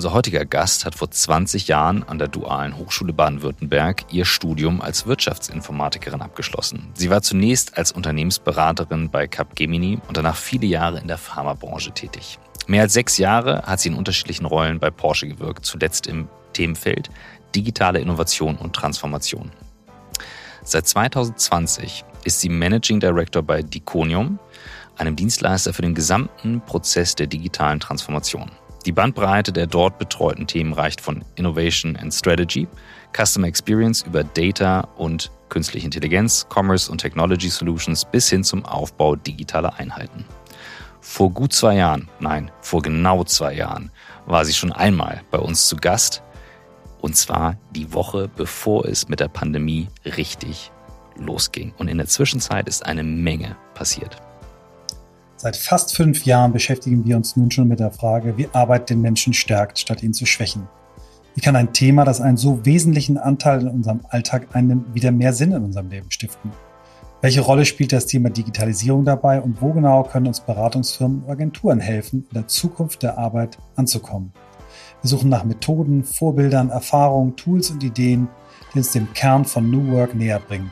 Unser heutiger Gast hat vor 20 Jahren an der Dualen Hochschule Baden-Württemberg ihr Studium als Wirtschaftsinformatikerin abgeschlossen. Sie war zunächst als Unternehmensberaterin bei Capgemini und danach viele Jahre in der Pharmabranche tätig. Mehr als sechs Jahre hat sie in unterschiedlichen Rollen bei Porsche gewirkt, zuletzt im Themenfeld digitale Innovation und Transformation. Seit 2020 ist sie Managing Director bei Diconium, einem Dienstleister für den gesamten Prozess der digitalen Transformation. Die Bandbreite der dort betreuten Themen reicht von Innovation and Strategy, Customer Experience über Data und künstliche Intelligenz, Commerce und Technology Solutions bis hin zum Aufbau digitaler Einheiten. Vor gut zwei Jahren, nein, vor genau zwei Jahren, war sie schon einmal bei uns zu Gast. Und zwar die Woche, bevor es mit der Pandemie richtig losging. Und in der Zwischenzeit ist eine Menge passiert. Seit fast fünf Jahren beschäftigen wir uns nun schon mit der Frage, wie Arbeit den Menschen stärkt, statt ihn zu schwächen. Wie kann ein Thema, das einen so wesentlichen Anteil in unserem Alltag einnimmt, wieder mehr Sinn in unserem Leben stiften? Welche Rolle spielt das Thema Digitalisierung dabei und wo genau können uns Beratungsfirmen und Agenturen helfen, in der Zukunft der Arbeit anzukommen? Wir suchen nach Methoden, Vorbildern, Erfahrungen, Tools und Ideen, die uns dem Kern von New Work näher bringen.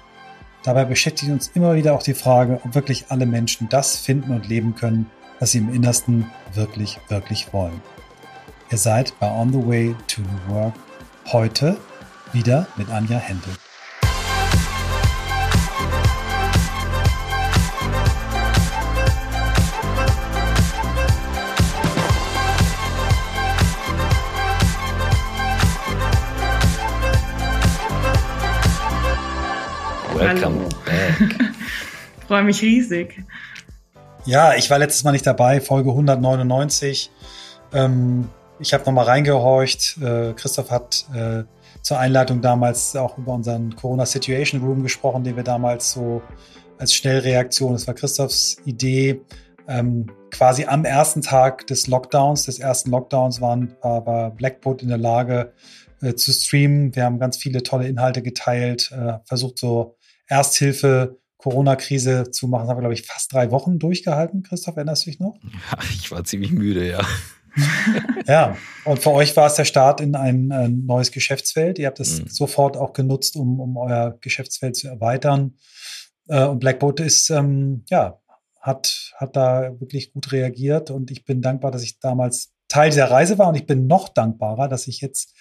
Dabei beschäftigt uns immer wieder auch die Frage, ob wirklich alle Menschen das finden und leben können, was sie im Innersten wirklich, wirklich wollen. Ihr seid bei On the Way to New Work heute wieder mit Anja Händel. Welcome Hallo. back. Freue mich riesig. Ja, ich war letztes Mal nicht dabei, Folge 199. Ähm, ich habe nochmal reingehorcht. Äh, Christoph hat äh, zur Einleitung damals auch über unseren Corona Situation Room gesprochen, den wir damals so als Schnellreaktion, das war Christophs Idee, ähm, quasi am ersten Tag des Lockdowns, des ersten Lockdowns waren, war, war Blackboard in der Lage äh, zu streamen. Wir haben ganz viele tolle Inhalte geteilt, äh, versucht so Ersthilfe Corona-Krise zu machen. Das haben wir, glaube ich, fast drei Wochen durchgehalten. Christoph, erinnerst du dich noch? Ja, ich war ziemlich müde, ja. ja, und für euch war es der Start in ein, ein neues Geschäftsfeld. Ihr habt es mhm. sofort auch genutzt, um, um euer Geschäftsfeld zu erweitern. Äh, und Blackboat ist, ähm, ja, hat, hat da wirklich gut reagiert und ich bin dankbar, dass ich damals Teil dieser Reise war und ich bin noch dankbarer, dass ich jetzt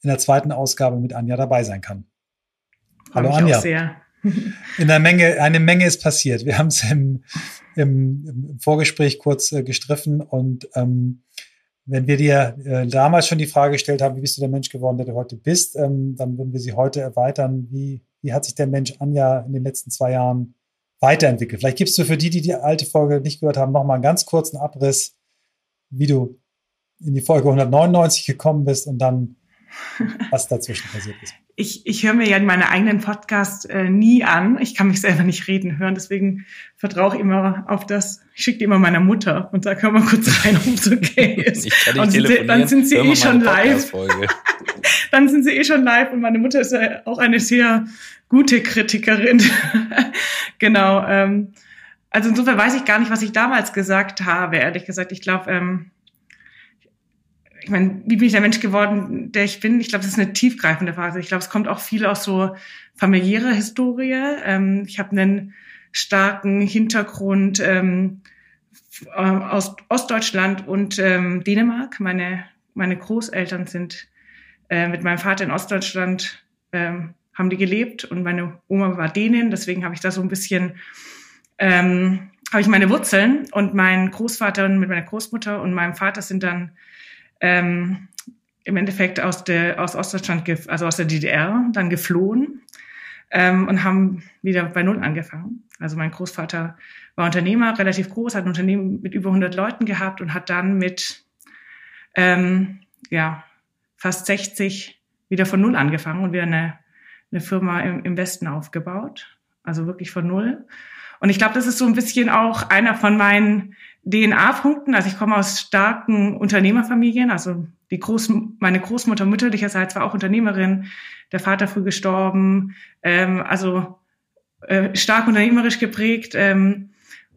in der zweiten Ausgabe mit Anja dabei sein kann. Hallo Anja. Auch sehr. In der Menge, eine Menge ist passiert. Wir haben es im, im, im, Vorgespräch kurz äh, gestriffen und ähm, wenn wir dir äh, damals schon die Frage gestellt haben, wie bist du der Mensch geworden, der du heute bist, ähm, dann würden wir sie heute erweitern. Wie, wie hat sich der Mensch Anja in den letzten zwei Jahren weiterentwickelt? Vielleicht gibst du für die, die die alte Folge nicht gehört haben, nochmal einen ganz kurzen Abriss, wie du in die Folge 199 gekommen bist und dann was dazwischen passiert ist ich, ich höre mir ja in meiner eigenen Podcast äh, nie an. Ich kann mich selber nicht reden hören, deswegen vertraue ich immer auf das. Ich schicke die immer meiner Mutter und sage, hör mal kurz rein, ob es okay ist. Ich kann nicht und sie, dann sind sie eh schon live. dann sind sie eh schon live und meine Mutter ist ja auch eine sehr gute Kritikerin. genau. Ähm, also insofern weiß ich gar nicht, was ich damals gesagt habe, ehrlich gesagt. Ich glaube, ähm, ich meine, wie bin ich der Mensch geworden, der ich bin? Ich glaube, das ist eine tiefgreifende Phase. Ich glaube, es kommt auch viel aus so familiärer Historie. Ähm, ich habe einen starken Hintergrund ähm, aus Ostdeutschland und ähm, Dänemark. Meine, meine Großeltern sind äh, mit meinem Vater in Ostdeutschland, ähm, haben die gelebt und meine Oma war Dänin. Deswegen habe ich da so ein bisschen, ähm, habe ich meine Wurzeln und mein Großvater mit meiner Großmutter und meinem Vater sind dann ähm, im Endeffekt aus der aus Ostdeutschland, also aus der DDR, dann geflohen ähm, und haben wieder bei Null angefangen. Also mein Großvater war Unternehmer, relativ groß, hat ein Unternehmen mit über 100 Leuten gehabt und hat dann mit ähm, ja fast 60 wieder von Null angefangen und wieder eine, eine Firma im, im Westen aufgebaut. Also wirklich von Null. Und ich glaube, das ist so ein bisschen auch einer von meinen DNA-Punkten. Also ich komme aus starken Unternehmerfamilien. Also die Groß, meine Großmutter mütterlicherseits war auch Unternehmerin. Der Vater früh gestorben. Ähm, also äh, stark unternehmerisch geprägt. Ähm,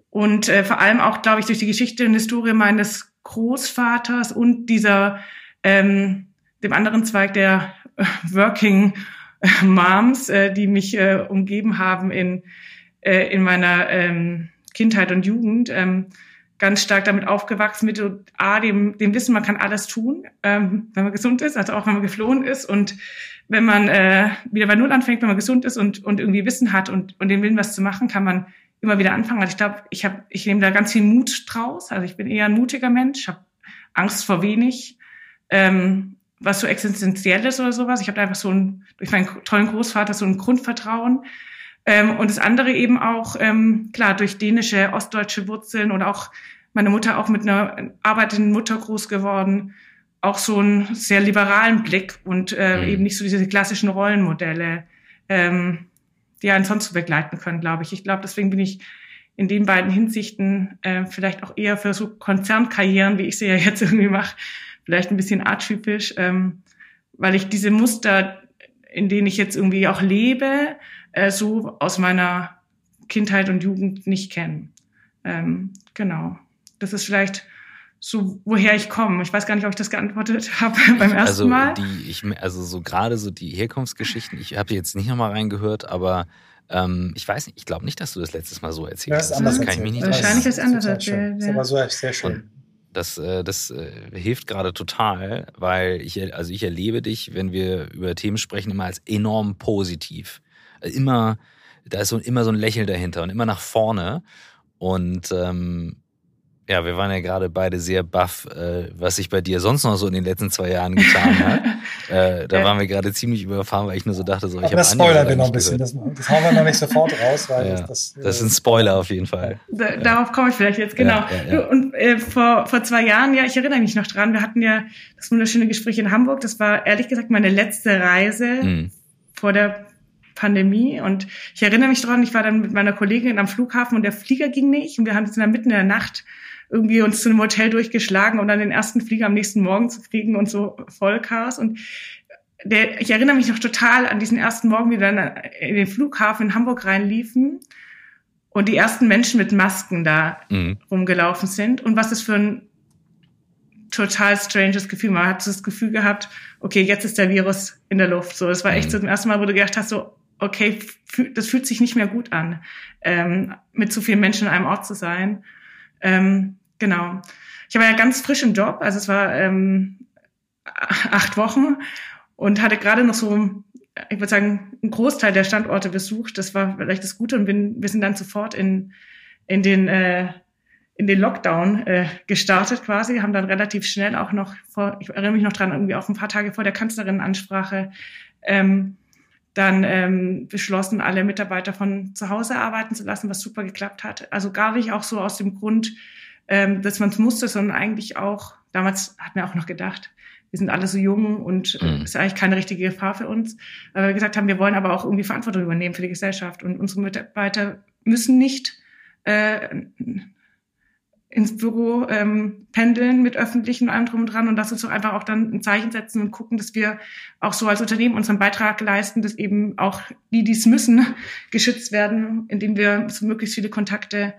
und äh, vor allem auch, glaube ich, durch die Geschichte und Historie meines Großvaters und dieser ähm, dem anderen Zweig der Working Moms, äh, die mich äh, umgeben haben in, äh, in meiner ähm, Kindheit und Jugend, ähm, ganz stark damit aufgewachsen mit A, dem, dem Wissen, man kann alles tun, ähm, wenn man gesund ist, also auch wenn man geflohen ist und wenn man äh, wieder bei Null anfängt, wenn man gesund ist und, und irgendwie Wissen hat und, und den Willen, was zu machen, kann man immer wieder anfangen. Also ich glaube, ich habe, ich nehme da ganz viel Mut draus. Also ich bin eher ein mutiger Mensch, habe Angst vor wenig, ähm, was so existenzielles oder sowas. Ich habe einfach so ein, durch meinen tollen Großvater so ein Grundvertrauen. Ähm, und das andere eben auch, ähm, klar, durch dänische, ostdeutsche Wurzeln und auch meine Mutter auch mit einer arbeitenden Mutter groß geworden, auch so einen sehr liberalen Blick und äh, mhm. eben nicht so diese klassischen Rollenmodelle, ähm, die einen sonst so begleiten können, glaube ich. Ich glaube, deswegen bin ich in den beiden Hinsichten äh, vielleicht auch eher für so Konzernkarrieren, wie ich sie ja jetzt irgendwie mache, vielleicht ein bisschen atypisch, ähm, weil ich diese Muster, in denen ich jetzt irgendwie auch lebe, äh, so aus meiner Kindheit und Jugend nicht kenne. Ähm, genau. Das ist vielleicht so, woher ich komme. Ich weiß gar nicht, ob ich das geantwortet habe beim ersten also Mal. Die, ich, also so gerade so die Herkunftsgeschichten, ich habe jetzt nicht nochmal reingehört, aber ähm, ich weiß nicht, ich glaube nicht, dass du das letztes Mal so erzählt hast. Das, das kann ich mich nicht Wahrscheinlich ist anders erzählt. Das ist aber so sehr schön. Und das, äh, das äh, hilft gerade total, weil ich, also ich erlebe dich, wenn wir über Themen sprechen, immer als enorm positiv. Also immer, da ist so, immer so ein Lächeln dahinter und immer nach vorne. Und ähm, ja, wir waren ja gerade beide sehr baff, äh, was sich bei dir sonst noch so in den letzten zwei Jahren getan hat. äh, da ja. waren wir gerade ziemlich überfahren, weil ich nur so dachte, so, ich habe Das spoilern wir noch ein bisschen. Das, das, hauen wir noch nicht sofort raus, weil ja. das, das, das ist ein Spoiler auf jeden Fall. Da, darauf komme ich vielleicht jetzt, genau. Ja, und äh, vor, vor zwei Jahren, ja, ich erinnere mich noch dran, wir hatten ja das wunderschöne Gespräch in Hamburg. Das war ehrlich gesagt meine letzte Reise mhm. vor der Pandemie. Und ich erinnere mich dran, ich war dann mit meiner Kollegin am Flughafen und der Flieger ging nicht. Und wir haben uns dann mitten in der Nacht irgendwie uns zu einem Hotel durchgeschlagen, um dann den ersten Flieger am nächsten Morgen zu kriegen und so Vollchaos. Und der, ich erinnere mich noch total an diesen ersten Morgen, wie wir dann in den Flughafen in Hamburg reinliefen und die ersten Menschen mit Masken da mhm. rumgelaufen sind und was das für ein total stranges Gefühl. Man hat das Gefühl gehabt, okay, jetzt ist der Virus in der Luft. So, das war echt mhm. so zum ersten Mal, wo du gedacht hast, so, okay, das fühlt sich nicht mehr gut an, ähm, mit so vielen Menschen an einem Ort zu sein. Ähm, genau. Ich war ja ganz frisch im Job, also es war ähm, acht Wochen und hatte gerade noch so, ich würde sagen, einen Großteil der Standorte besucht. Das war vielleicht das Gute und bin, wir sind dann sofort in, in den äh, in den Lockdown äh, gestartet quasi, haben dann relativ schnell auch noch vor, ich erinnere mich noch dran, irgendwie auch ein paar Tage vor der Kanzlerinnenansprache ähm, dann ähm, beschlossen, alle Mitarbeiter von zu Hause arbeiten zu lassen, was super geklappt hat. Also gar nicht auch so aus dem Grund, ähm, dass man es musste, sondern eigentlich auch, damals hat man auch noch gedacht, wir sind alle so jung und äh, mhm. ist eigentlich keine richtige Gefahr für uns. Weil wir gesagt haben, wir wollen aber auch irgendwie Verantwortung übernehmen für die Gesellschaft und unsere Mitarbeiter müssen nicht äh, ins Büro ähm, pendeln mit öffentlichen und allem drum und dran und lass uns doch einfach auch dann ein Zeichen setzen und gucken, dass wir auch so als Unternehmen unseren Beitrag leisten, dass eben auch die, die es müssen, geschützt werden, indem wir so möglichst viele Kontakte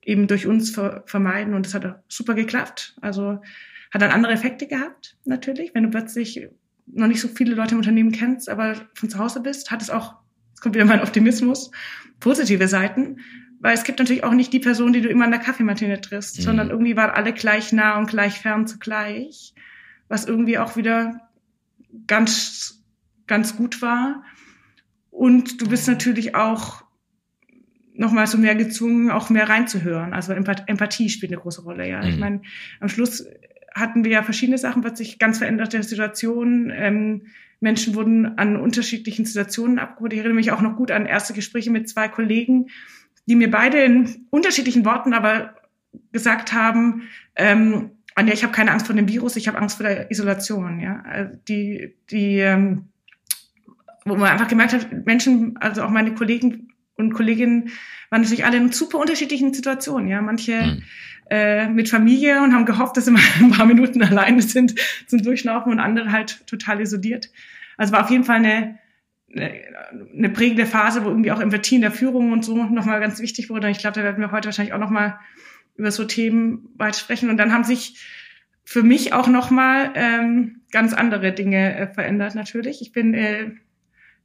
eben durch uns ver vermeiden und das hat super geklappt. Also hat dann andere Effekte gehabt, natürlich. Wenn du plötzlich noch nicht so viele Leute im Unternehmen kennst, aber von zu Hause bist, hat es auch, es kommt wieder mein Optimismus, positive Seiten weil es gibt natürlich auch nicht die Person, die du immer an der Kaffeemaschine triffst, mhm. sondern irgendwie waren alle gleich nah und gleich fern zugleich, was irgendwie auch wieder ganz, ganz gut war. Und du bist natürlich auch nochmal so mehr gezwungen, auch mehr reinzuhören. Also Empathie spielt eine große Rolle, ja. Mhm. Ich meine, am Schluss hatten wir ja verschiedene Sachen, plötzlich ganz veränderte Situationen. Ähm, Menschen wurden an unterschiedlichen Situationen abgeholt. Ich erinnere mich auch noch gut an erste Gespräche mit zwei Kollegen, die mir beide in unterschiedlichen Worten aber gesagt haben, ähm, Anja, ich habe keine Angst vor dem Virus, ich habe Angst vor der Isolation. Ja, also die, die, ähm, wo man einfach gemerkt hat, Menschen, also auch meine Kollegen und Kolleginnen, waren natürlich alle in super unterschiedlichen Situationen. Ja, manche mhm. äh, mit Familie und haben gehofft, dass sie mal ein paar Minuten alleine sind zum Durchlaufen und andere halt total isoliert. Also war auf jeden Fall eine eine prägende Phase, wo irgendwie auch Empathie in der Führung und so nochmal ganz wichtig wurde. Und ich glaube, da werden wir heute wahrscheinlich auch nochmal über so Themen weit sprechen. Und dann haben sich für mich auch nochmal ähm, ganz andere Dinge äh, verändert natürlich. Ich bin äh,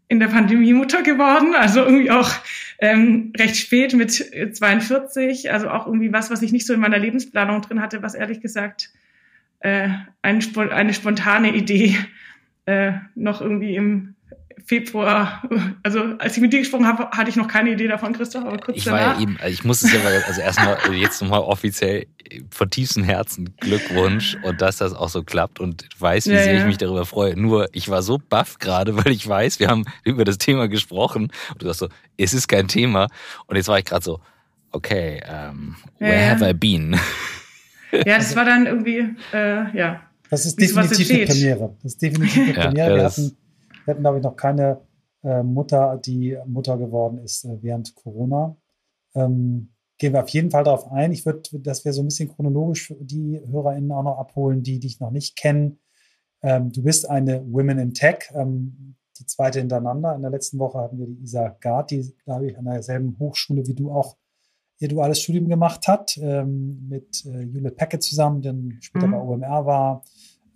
in der Pandemie Mutter geworden, also irgendwie auch ähm, recht spät mit 42, also auch irgendwie was, was ich nicht so in meiner Lebensplanung drin hatte, was ehrlich gesagt äh, ein, eine spontane Idee äh, noch irgendwie im Februar, also als ich mit dir gesprochen habe, hatte ich noch keine Idee davon, Christoph, aber kurz ich danach. War ja eben, also ich muss es ja mal, also erstmal jetzt nochmal offiziell von tiefstem Herzen Glückwunsch und dass das auch so klappt und du weißt, wie ja, sehr ja. ich mich darüber freue. Nur ich war so baff gerade, weil ich weiß, wir haben über das Thema gesprochen und du sagst so, es ist kein Thema und jetzt war ich gerade so, okay, um, where ja, have I been? Ja, das war dann irgendwie, äh, ja. Das ist definitiv eine Premiere. Das ist definitiv eine Premiere. wir hatten wir hatten, glaube ich, noch keine äh, Mutter, die Mutter geworden ist äh, während Corona. Ähm, gehen wir auf jeden Fall darauf ein. Ich würde, dass wir so ein bisschen chronologisch die HörerInnen auch noch abholen, die dich noch nicht kennen. Ähm, du bist eine Women in Tech, ähm, die zweite hintereinander. In der letzten Woche hatten wir die Isa Gard, die, glaube ich, an derselben Hochschule wie du auch ihr duales Studium gemacht hat, ähm, mit äh, Jule Pecke zusammen, die später mhm. bei OMR war.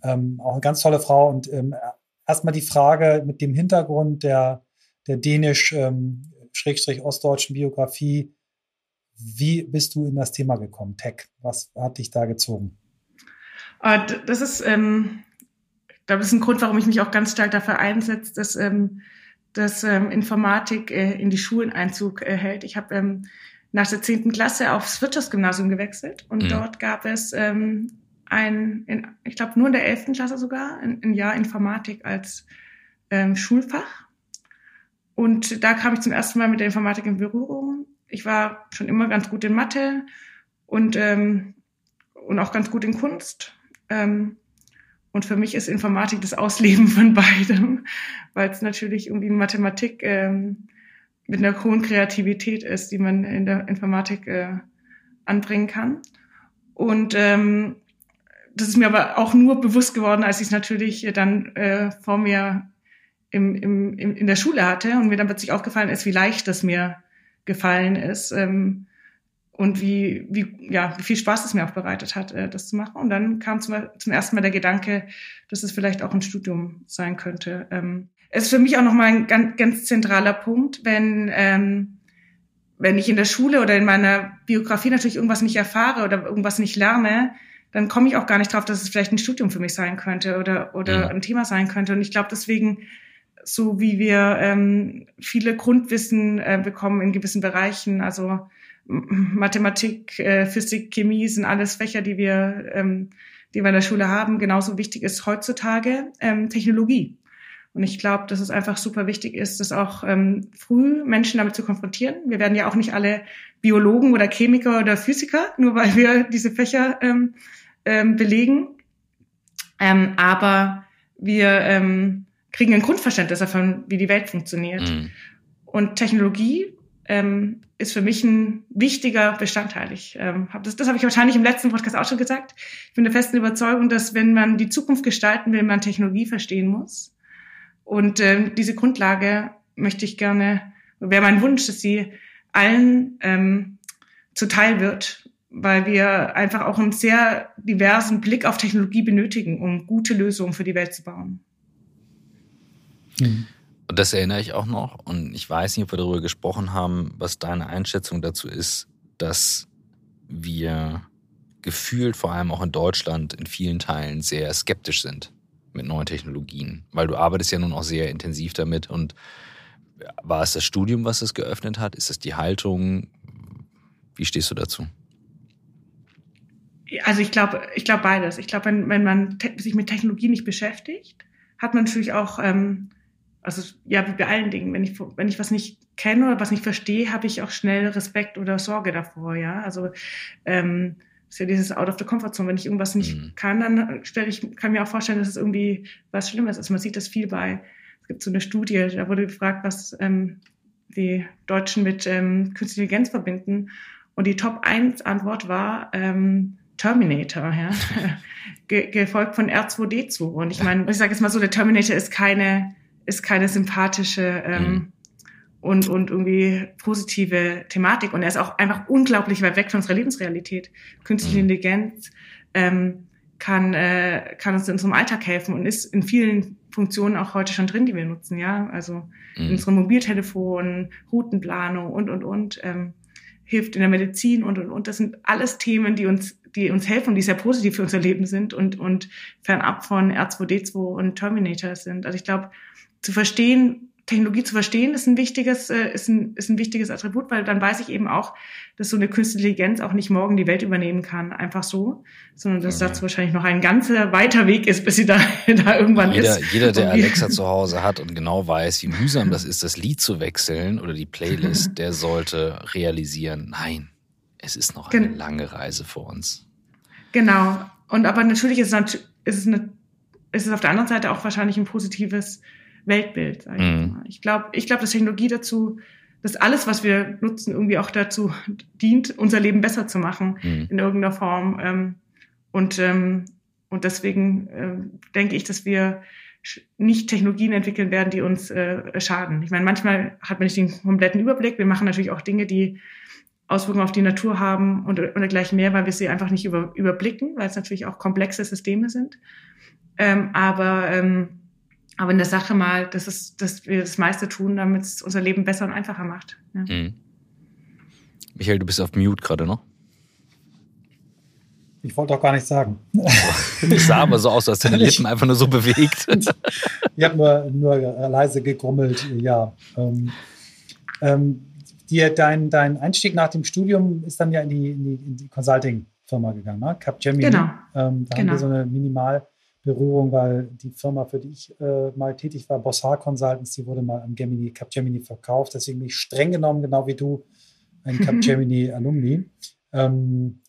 Ähm, auch eine ganz tolle Frau und ähm, erstmal die Frage mit dem Hintergrund der, der dänisch-ostdeutschen ähm, Biografie. Wie bist du in das Thema gekommen, Tech? Was hat dich da gezogen? Ah, das ist, ähm, ich glaube, das ist ein Grund, warum ich mich auch ganz stark dafür einsetze, dass, ähm, dass ähm, Informatik äh, in die Schulen Einzug äh, hält. Ich habe ähm, nach der zehnten Klasse aufs Wirtschaftsgymnasium gewechselt und mhm. dort gab es ähm, ein, in, ich glaube nur in der elften Klasse sogar, ein, ein Jahr Informatik als ähm, Schulfach. Und da kam ich zum ersten Mal mit der Informatik in Berührung. Ich war schon immer ganz gut in Mathe und, ähm, und auch ganz gut in Kunst. Ähm, und für mich ist Informatik das Ausleben von beidem, weil es natürlich irgendwie Mathematik ähm, mit einer hohen Kreativität ist, die man in der Informatik äh, anbringen kann. Und ähm, das ist mir aber auch nur bewusst geworden, als ich es natürlich dann äh, vor mir im, im, im, in der Schule hatte und mir dann plötzlich aufgefallen ist, wie leicht das mir gefallen ist ähm, und wie, wie, ja, wie viel Spaß es mir auch bereitet hat, äh, das zu machen. Und dann kam zum, zum ersten Mal der Gedanke, dass es vielleicht auch ein Studium sein könnte. Ähm, es ist für mich auch nochmal ein ganz, ganz zentraler Punkt, wenn, ähm, wenn ich in der Schule oder in meiner Biografie natürlich irgendwas nicht erfahre oder irgendwas nicht lerne, dann komme ich auch gar nicht drauf, dass es vielleicht ein Studium für mich sein könnte oder, oder ja. ein Thema sein könnte. Und ich glaube, deswegen, so wie wir ähm, viele Grundwissen äh, bekommen in gewissen Bereichen, also Mathematik, äh, Physik, Chemie sind alles Fächer, die wir, ähm, die wir in der Schule haben. Genauso wichtig ist heutzutage ähm, Technologie. Und ich glaube, dass es einfach super wichtig ist, das auch ähm, früh Menschen damit zu konfrontieren. Wir werden ja auch nicht alle Biologen oder Chemiker oder Physiker, nur weil wir diese Fächer ähm, ähm, belegen. Ähm, aber wir ähm, kriegen ein Grundverständnis davon, wie die Welt funktioniert. Mhm. Und Technologie ähm, ist für mich ein wichtiger Bestandteil. Ich ähm, hab das, das habe ich wahrscheinlich im letzten Podcast auch schon gesagt. Ich bin der festen Überzeugung, dass wenn man die Zukunft gestalten will, man Technologie verstehen muss. Und ähm, diese Grundlage möchte ich gerne, wäre mein Wunsch, dass sie allen ähm, zuteil wird weil wir einfach auch einen sehr diversen Blick auf Technologie benötigen, um gute Lösungen für die Welt zu bauen. Mhm. Und das erinnere ich auch noch. Und ich weiß nicht, ob wir darüber gesprochen haben, was deine Einschätzung dazu ist, dass wir gefühlt, vor allem auch in Deutschland, in vielen Teilen sehr skeptisch sind mit neuen Technologien. Weil du arbeitest ja nun auch sehr intensiv damit. Und war es das Studium, was es geöffnet hat? Ist es die Haltung? Wie stehst du dazu? Also ich glaube, ich glaube beides. Ich glaube, wenn, wenn man sich mit Technologie nicht beschäftigt, hat man natürlich auch, ähm, also ja, wie bei allen Dingen, wenn ich, wenn ich was nicht kenne oder was nicht verstehe, habe ich auch schnell Respekt oder Sorge davor, ja. Also ähm, ist ja dieses Out of the Comfort Zone. Wenn ich irgendwas nicht mhm. kann, dann stelle ich, kann mir auch vorstellen, dass es irgendwie was Schlimmes ist. Man sieht das viel bei, es gibt so eine Studie, da wurde gefragt, was ähm, die Deutschen mit ähm, künstlicher Intelligenz verbinden. Und die Top 1 Antwort war, ähm, Terminator, ja, Ge gefolgt von R2D2. Und ich meine, ich sage jetzt mal so, der Terminator ist keine, ist keine sympathische ähm, mhm. Und, und irgendwie positive Thematik. Und er ist auch einfach unglaublich weit weg von unserer Lebensrealität. Künstliche mhm. Intelligenz ähm, kann, äh, kann uns in unserem Alltag helfen und ist in vielen Funktionen auch heute schon drin, die wir nutzen, ja. Also mhm. in unserem Mobiltelefon, Routenplanung und und und, ähm, hilft in der Medizin und und und. Das sind alles Themen, die uns, die uns helfen, die sehr positiv für unser Leben sind und und fernab von R2D2 und Terminator sind. Also ich glaube, zu verstehen, Technologie zu verstehen, ist ein wichtiges, äh, ist ein, ist ein wichtiges Attribut, weil dann weiß ich eben auch, dass so eine künstliche Intelligenz auch nicht morgen die Welt übernehmen kann, einfach so, sondern dass mhm. dazu wahrscheinlich noch ein ganzer weiter Weg ist, bis sie da, da irgendwann jeder, ist. Jeder, der Alexa zu Hause hat und genau weiß, wie mühsam das ist, das Lied zu wechseln oder die Playlist, der sollte realisieren, nein, es ist noch eine Gen lange Reise vor uns. Genau. Und aber natürlich ist es, ist es, eine, ist es auf der anderen Seite auch wahrscheinlich ein positives Weltbild. Sag ich mhm. ich glaube, ich glaube, dass Technologie dazu, dass alles, was wir nutzen, irgendwie auch dazu dient, unser Leben besser zu machen mhm. in irgendeiner Form. Ähm, und ähm, und deswegen äh, denke ich, dass wir nicht Technologien entwickeln werden, die uns äh, schaden. Ich meine, manchmal hat man nicht den kompletten Überblick. Wir machen natürlich auch Dinge, die Auswirkungen auf die Natur haben und oder gleich mehr, weil wir sie einfach nicht über, überblicken, weil es natürlich auch komplexe Systeme sind. Ähm, aber ähm, aber in der Sache mal, das ist, dass wir das meiste tun, damit es unser Leben besser und einfacher macht. Ja. Mhm. Michael, du bist auf Mute gerade noch. Ich wollte auch gar nichts sagen. Ich sah aber so aus, als deine Lippen einfach nur so bewegt. ich habe nur, nur leise gegrummelt, ja. Ähm, ähm, dir, dein, dein Einstieg nach dem Studium ist dann ja in die, in die, in die Consulting-Firma gegangen, ne? Capgemini. Genau. Ähm, da genau. haben wir genau. so eine Minimal- Berührung, weil die Firma, für die ich äh, mal tätig war, Bossar Consultants, die wurde mal an Gemini, Capgemini verkauft. Deswegen bin ich streng genommen, genau wie du, ein Capgemini-Alumni. Ähm,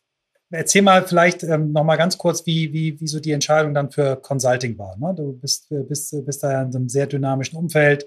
erzähl mal vielleicht ähm, noch mal ganz kurz, wie, wie, wie so die Entscheidung dann für Consulting war. Ne? Du bist, bist, bist da in einem sehr dynamischen Umfeld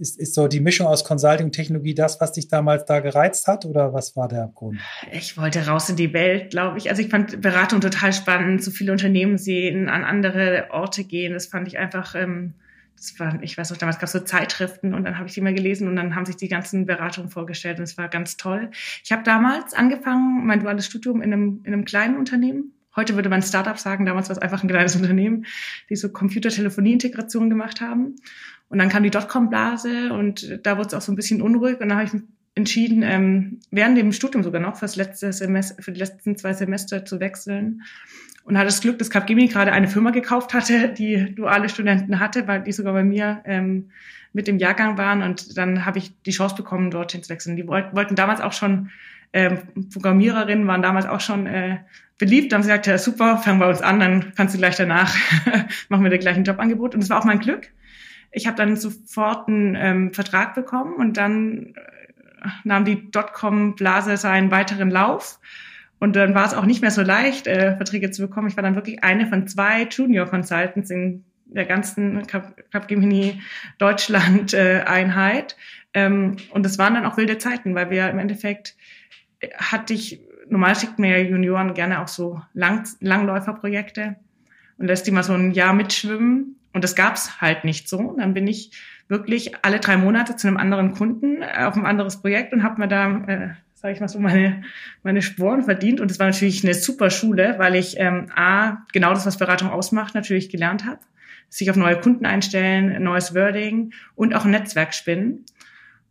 ist, ist so die Mischung aus Consulting und Technologie das, was dich damals da gereizt hat oder was war der Grund? Ich wollte raus in die Welt, glaube ich. Also ich fand Beratung total spannend, so viele Unternehmen sehen, an andere Orte gehen. Das fand ich einfach, ähm, das war, ich weiß noch, damals gab es so Zeitschriften und dann habe ich die mal gelesen und dann haben sich die ganzen Beratungen vorgestellt und es war ganz toll. Ich habe damals angefangen, mein duales Studium in einem, in einem kleinen Unternehmen. Heute würde man Startup sagen, damals war es einfach ein kleines Unternehmen, die so Computertelefonie-Integration gemacht haben. Und dann kam die Dotcom-Blase und da wurde es auch so ein bisschen unruhig. Und dann habe ich entschieden, ähm, während dem Studium sogar noch fürs letzte Semester, für die letzten zwei Semester zu wechseln. Und hatte das Glück, dass Capgemini gerade eine Firma gekauft hatte, die duale Studenten hatte, weil die sogar bei mir ähm, mit dem Jahrgang waren. Und dann habe ich die Chance bekommen, dorthin zu wechseln. Die wollten damals auch schon, ähm, Programmiererinnen waren damals auch schon äh, beliebt. Dann haben sie gesagt, ja super, fangen wir uns an, dann kannst du gleich danach, machen wir dir gleich ein Jobangebot. Und das war auch mein Glück ich habe dann sofort einen ähm, Vertrag bekommen und dann äh, nahm die Dotcom-Blase seinen weiteren Lauf. Und dann war es auch nicht mehr so leicht, äh, Verträge zu bekommen. Ich war dann wirklich eine von zwei Junior Consultants in der ganzen Capgemini Deutschland äh, Einheit. Ähm, und es waren dann auch wilde Zeiten, weil wir im Endeffekt äh, hatte ich, normal schickt mir ja Junioren gerne auch so Lang Langläuferprojekte und lässt die mal so ein Jahr mitschwimmen. Und das gab's halt nicht so. Dann bin ich wirklich alle drei Monate zu einem anderen Kunden äh, auf ein anderes Projekt und habe mir da, äh, sage ich mal so, meine, meine Sporen verdient. Und es war natürlich eine super Schule, weil ich ähm, A, genau das, was Beratung ausmacht, natürlich gelernt habe. Sich auf neue Kunden einstellen, neues Wording und auch ein Netzwerk spinnen.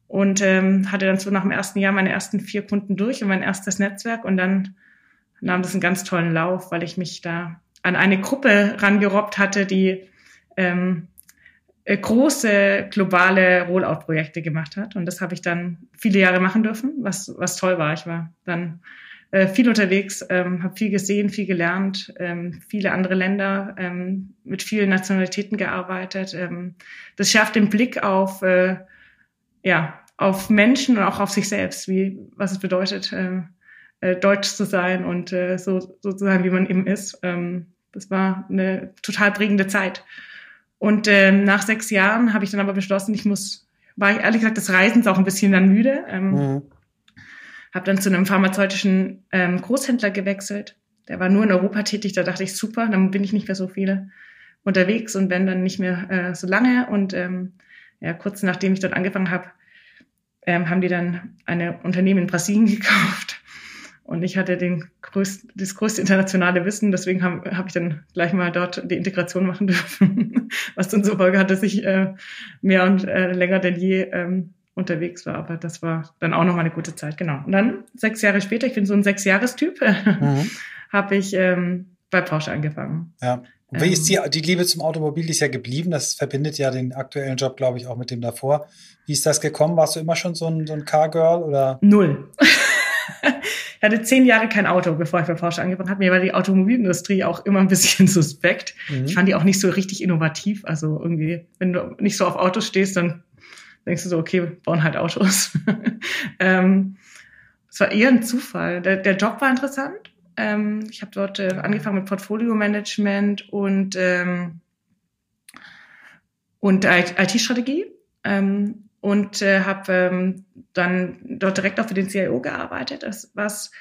Und ähm, hatte dann so nach dem ersten Jahr meine ersten vier Kunden durch und mein erstes Netzwerk. Und dann nahm das einen ganz tollen Lauf, weil ich mich da an eine Gruppe rangerobbt hatte, die ähm, äh, große globale Rollout-Projekte gemacht hat. Und das habe ich dann viele Jahre machen dürfen, was, was toll war. Ich war dann äh, viel unterwegs, ähm, habe viel gesehen, viel gelernt, ähm, viele andere Länder, ähm, mit vielen Nationalitäten gearbeitet. Ähm, das schärft den Blick auf, äh, ja, auf Menschen und auch auf sich selbst, wie, was es bedeutet, äh, äh, deutsch zu sein und äh, so, so zu sein, wie man eben ist. Ähm, das war eine total prägende Zeit. Und ähm, nach sechs Jahren habe ich dann aber beschlossen, ich muss, war ich ehrlich gesagt des Reisens auch ein bisschen dann müde. Ähm, mhm. Habe dann zu einem pharmazeutischen ähm, Großhändler gewechselt. Der war nur in Europa tätig. Da dachte ich, super, dann bin ich nicht mehr so viel unterwegs und wenn dann nicht mehr äh, so lange. Und ähm, ja, kurz nachdem ich dort angefangen habe, ähm, haben die dann eine Unternehmen in Brasilien gekauft Und ich hatte den größt, das größte internationale Wissen, deswegen habe hab ich dann gleich mal dort die Integration machen dürfen, was dann zur Folge hat, dass ich äh, mehr und äh, länger denn je ähm, unterwegs war. Aber das war dann auch nochmal eine gute Zeit, genau. Und dann sechs Jahre später, ich bin so ein Sechsjahrestyp, mhm. habe ich ähm, bei Porsche angefangen. Ja. Und wie ist die, die Liebe zum Automobil die ist ja geblieben? Das verbindet ja den aktuellen Job, glaube ich, auch mit dem davor. Wie ist das gekommen? Warst du immer schon so ein, so ein Car-Girl oder? Null. Ich hatte zehn Jahre kein Auto, bevor ich bei Porsche angefangen habe. Mir war die Automobilindustrie auch immer ein bisschen suspekt. Mhm. Ich fand die auch nicht so richtig innovativ. Also irgendwie, wenn du nicht so auf Autos stehst, dann denkst du so, okay, wir bauen halt Autos. ähm, es war eher ein Zufall. Der, der Job war interessant. Ähm, ich habe dort äh, angefangen mit Portfolio-Management und, ähm, und IT-Strategie. Ähm, und äh, habe ähm, dann dort direkt auch für den CIO gearbeitet, das, was,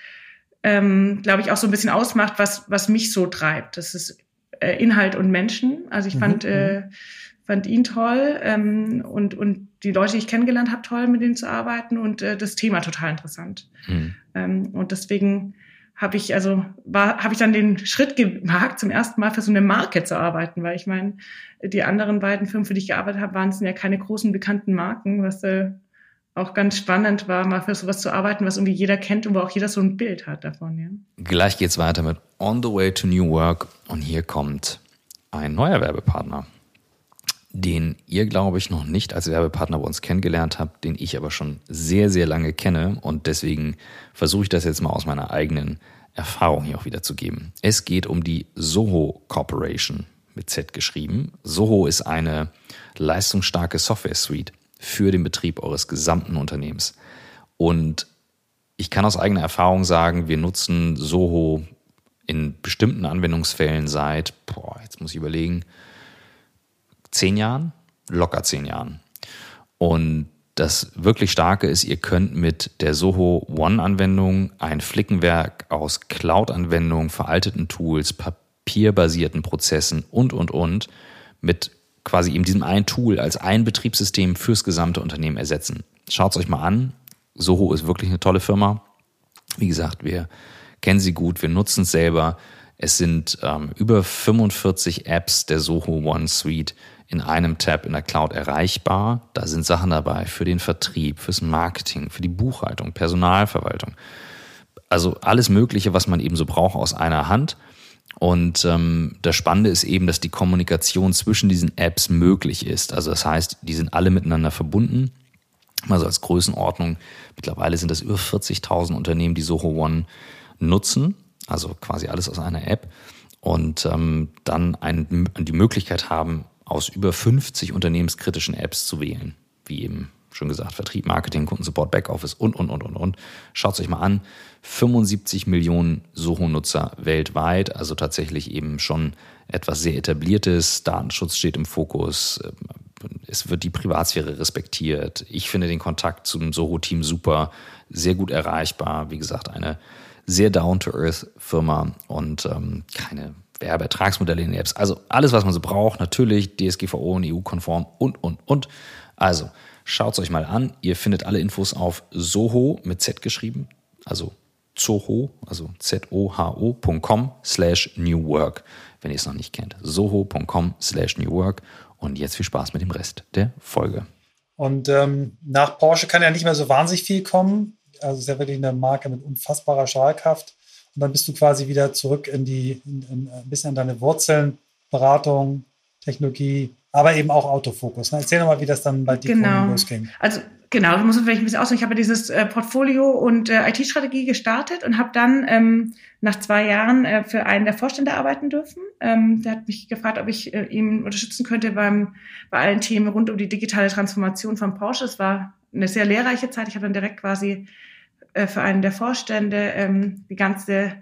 ähm, glaube ich, auch so ein bisschen ausmacht, was, was mich so treibt. Das ist äh, Inhalt und Menschen. Also ich mhm. fand, äh, mhm. fand ihn toll ähm, und, und die Leute, die ich kennengelernt habe, toll, mit denen zu arbeiten und äh, das Thema total interessant. Mhm. Ähm, und deswegen habe ich also war habe ich dann den Schritt gewagt, zum ersten Mal für so eine Marke zu arbeiten, weil ich meine, die anderen beiden Firmen, für die ich gearbeitet habe, waren es ja keine großen bekannten Marken, was äh, auch ganz spannend war, mal für sowas zu arbeiten, was irgendwie jeder kennt und wo auch jeder so ein Bild hat davon. Ja. Gleich geht's weiter mit On the Way to New Work und hier kommt ein neuer Werbepartner den ihr, glaube ich, noch nicht als Werbepartner bei uns kennengelernt habt, den ich aber schon sehr, sehr lange kenne. Und deswegen versuche ich das jetzt mal aus meiner eigenen Erfahrung hier auch wiederzugeben. Es geht um die Soho Corporation mit Z geschrieben. Soho ist eine leistungsstarke Software Suite für den Betrieb eures gesamten Unternehmens. Und ich kann aus eigener Erfahrung sagen, wir nutzen Soho in bestimmten Anwendungsfällen seit, boah, jetzt muss ich überlegen, zehn Jahren, locker zehn Jahren. Und das wirklich Starke ist, ihr könnt mit der Soho One-Anwendung ein Flickenwerk aus Cloud-Anwendungen, veralteten Tools, papierbasierten Prozessen und, und, und mit quasi eben diesem einen Tool als ein Betriebssystem fürs gesamte Unternehmen ersetzen. Schaut es euch mal an. Soho ist wirklich eine tolle Firma. Wie gesagt, wir kennen sie gut, wir nutzen es selber. Es sind ähm, über 45 Apps der Soho One Suite, in einem Tab in der Cloud erreichbar. Da sind Sachen dabei für den Vertrieb, fürs Marketing, für die Buchhaltung, Personalverwaltung. Also alles Mögliche, was man eben so braucht aus einer Hand. Und ähm, das Spannende ist eben, dass die Kommunikation zwischen diesen Apps möglich ist. Also das heißt, die sind alle miteinander verbunden. Also als Größenordnung, mittlerweile sind das über 40.000 Unternehmen, die Soho One nutzen. Also quasi alles aus einer App. Und ähm, dann ein, die Möglichkeit haben, aus über 50 unternehmenskritischen Apps zu wählen, wie eben schon gesagt, Vertrieb, Marketing, Kundensupport, Backoffice und, und, und, und, und. Schaut es euch mal an. 75 Millionen Soho-Nutzer weltweit, also tatsächlich eben schon etwas sehr etabliertes. Datenschutz steht im Fokus. Es wird die Privatsphäre respektiert. Ich finde den Kontakt zum Soho-Team super, sehr gut erreichbar. Wie gesagt, eine sehr down-to-earth Firma und ähm, keine Werbeertragsmodelle in den Apps. Also alles, was man so braucht. Natürlich DSGVO und EU-konform und, und, und. Also schaut es euch mal an. Ihr findet alle Infos auf Soho mit Z geschrieben. Also Zoho, also Z-O-H-O.com slash New Work, wenn ihr es noch nicht kennt. Soho.com slash New Work. Und jetzt viel Spaß mit dem Rest der Folge. Und ähm, nach Porsche kann ja nicht mehr so wahnsinnig viel kommen. Also ist ja wirklich eine Marke mit unfassbarer Schalkraft. Und dann bist du quasi wieder zurück in die, in, in, ein bisschen an deine Wurzeln, Beratung, Technologie, aber eben auch Autofokus. Ne? Erzähl nochmal, wie das dann bei dir genau. losging. Also genau, ich muss vielleicht ein bisschen ausdrücken. Ich habe dieses äh, Portfolio und äh, IT-Strategie gestartet und habe dann ähm, nach zwei Jahren äh, für einen der Vorstände arbeiten dürfen. Ähm, der hat mich gefragt, ob ich äh, ihn unterstützen könnte beim, bei allen Themen rund um die digitale Transformation von Porsche. Es war eine sehr lehrreiche Zeit. Ich habe dann direkt quasi äh, für einen der Vorstände ähm, die ganze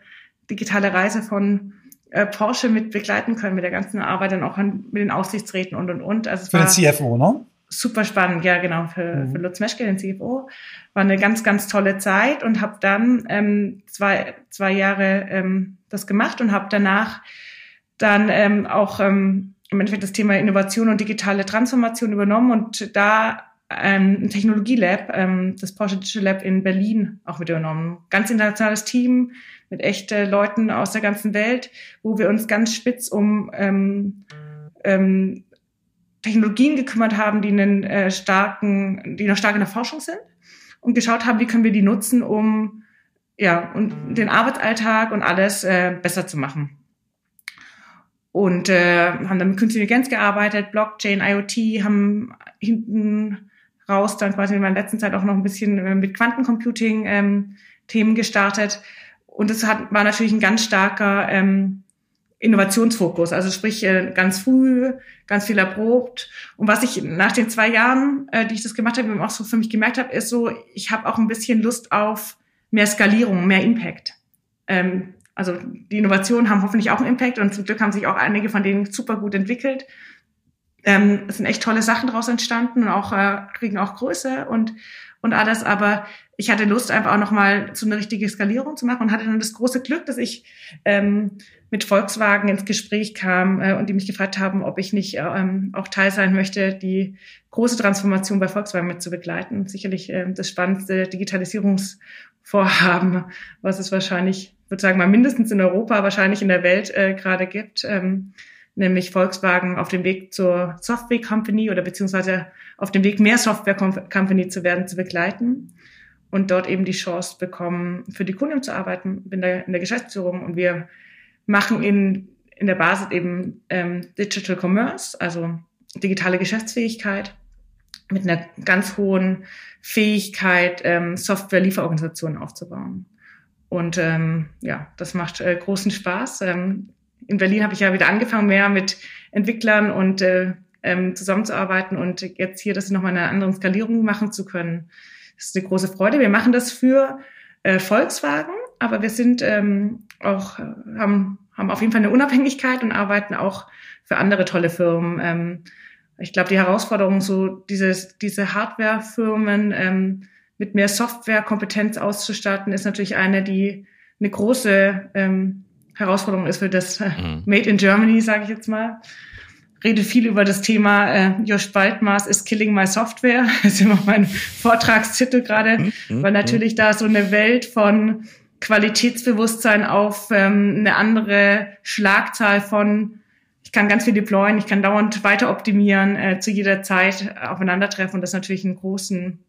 digitale Reise von äh, Porsche mit begleiten können, mit der ganzen Arbeit und auch an, mit den Aussichtsräten und und und. Also für den CFO, ne? Super spannend, ja genau, für, mhm. für Lutz Meschke, den CFO. War eine ganz, ganz tolle Zeit und habe dann ähm, zwei, zwei Jahre ähm, das gemacht und habe danach dann ähm, auch ähm, im Endeffekt das Thema Innovation und digitale Transformation übernommen und da ein Technologielab, ähm, das Porsche Digital Lab in Berlin auch mit übernommen. Ganz internationales Team mit echten Leuten aus der ganzen Welt, wo wir uns ganz spitz um ähm, ähm, Technologien gekümmert haben, die einen äh, starken, die noch stark in der Forschung sind und geschaut haben, wie können wir die nutzen, um ja und den Arbeitsalltag und alles äh, besser zu machen. Und äh, haben dann mit künstlicher Intelligenz gearbeitet, Blockchain, IoT, haben hinten raus dann quasi in meiner letzten Zeit auch noch ein bisschen äh, mit Quantencomputing ähm, Themen gestartet. Und es hat, war natürlich ein ganz starker ähm, Innovationsfokus, also sprich äh, ganz früh, ganz viel erprobt. Und was ich nach den zwei Jahren, äh, die ich das gemacht habe, auch so für mich gemerkt habe, ist so, ich habe auch ein bisschen Lust auf mehr Skalierung, mehr Impact. Ähm, also die Innovationen haben hoffentlich auch einen Impact und zum Glück haben sich auch einige von denen super gut entwickelt. Ähm, es sind echt tolle Sachen daraus entstanden und auch äh, kriegen auch Größe und und alles, aber ich hatte Lust, einfach auch nochmal so eine richtige Skalierung zu machen und hatte dann das große Glück, dass ich ähm, mit Volkswagen ins Gespräch kam äh, und die mich gefragt haben, ob ich nicht ähm, auch Teil sein möchte, die große Transformation bei Volkswagen mit zu begleiten. Sicherlich äh, das spannendste Digitalisierungsvorhaben, was es wahrscheinlich, würde sagen mal mindestens in Europa, wahrscheinlich in der Welt äh, gerade gibt. Ähm, nämlich Volkswagen auf dem Weg zur Software Company oder beziehungsweise auf dem Weg mehr Software Company zu werden, zu begleiten und dort eben die Chance bekommen, für die Kunden zu arbeiten. Bin da in der Geschäftsführung und wir machen in, in der Basis eben ähm, Digital Commerce, also digitale Geschäftsfähigkeit mit einer ganz hohen Fähigkeit, ähm, Software-Lieferorganisationen aufzubauen. Und ähm, ja, das macht äh, großen Spaß. Ähm, in Berlin habe ich ja wieder angefangen, mehr mit Entwicklern und äh, ähm, zusammenzuarbeiten und jetzt hier das nochmal in einer anderen Skalierung machen zu können. Das ist eine große Freude. Wir machen das für äh, Volkswagen, aber wir sind ähm, auch, haben, haben auf jeden Fall eine Unabhängigkeit und arbeiten auch für andere tolle Firmen. Ähm, ich glaube, die Herausforderung, so dieses, diese Hardware-Firmen ähm, mit mehr Softwarekompetenz auszustatten, ist natürlich eine, die eine große ähm, Herausforderung ist für das äh, mhm. Made in Germany, sage ich jetzt mal. Rede viel über das Thema äh, Josh Waldmaß is killing my software. Das ist immer mein Vortragstitel gerade, mhm. mhm. weil natürlich da so eine Welt von Qualitätsbewusstsein auf ähm, eine andere Schlagzahl von ich kann ganz viel deployen, ich kann dauernd weiter optimieren, äh, zu jeder Zeit aufeinandertreffen und das natürlich einen großen,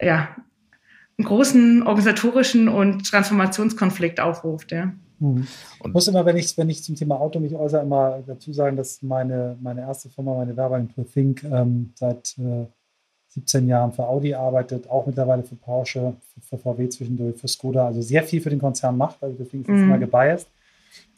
ja, einen großen organisatorischen und Transformationskonflikt aufruft, ja. Mhm. Und ich muss immer, wenn ich, wenn ich zum Thema Auto mich äußere, immer dazu sagen, dass meine, meine erste Firma, meine Werbeagentur Think, ähm, seit äh, 17 Jahren für Audi arbeitet, auch mittlerweile für Porsche, für, für, VW zwischendurch, für Skoda, also sehr viel für den Konzern macht, also deswegen ist das mhm. immer gebiased.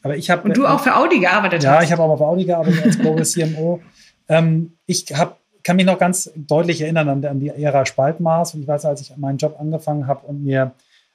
Aber ich habe. Und du auch für Audi gearbeitet ja, hast? Ja, ich habe auch mal für Audi gearbeitet als Global CMO. Ähm, ich hab, kann mich noch ganz deutlich erinnern an, an die Ära Spaltmaß und ich weiß, als ich meinen Job angefangen habe und mir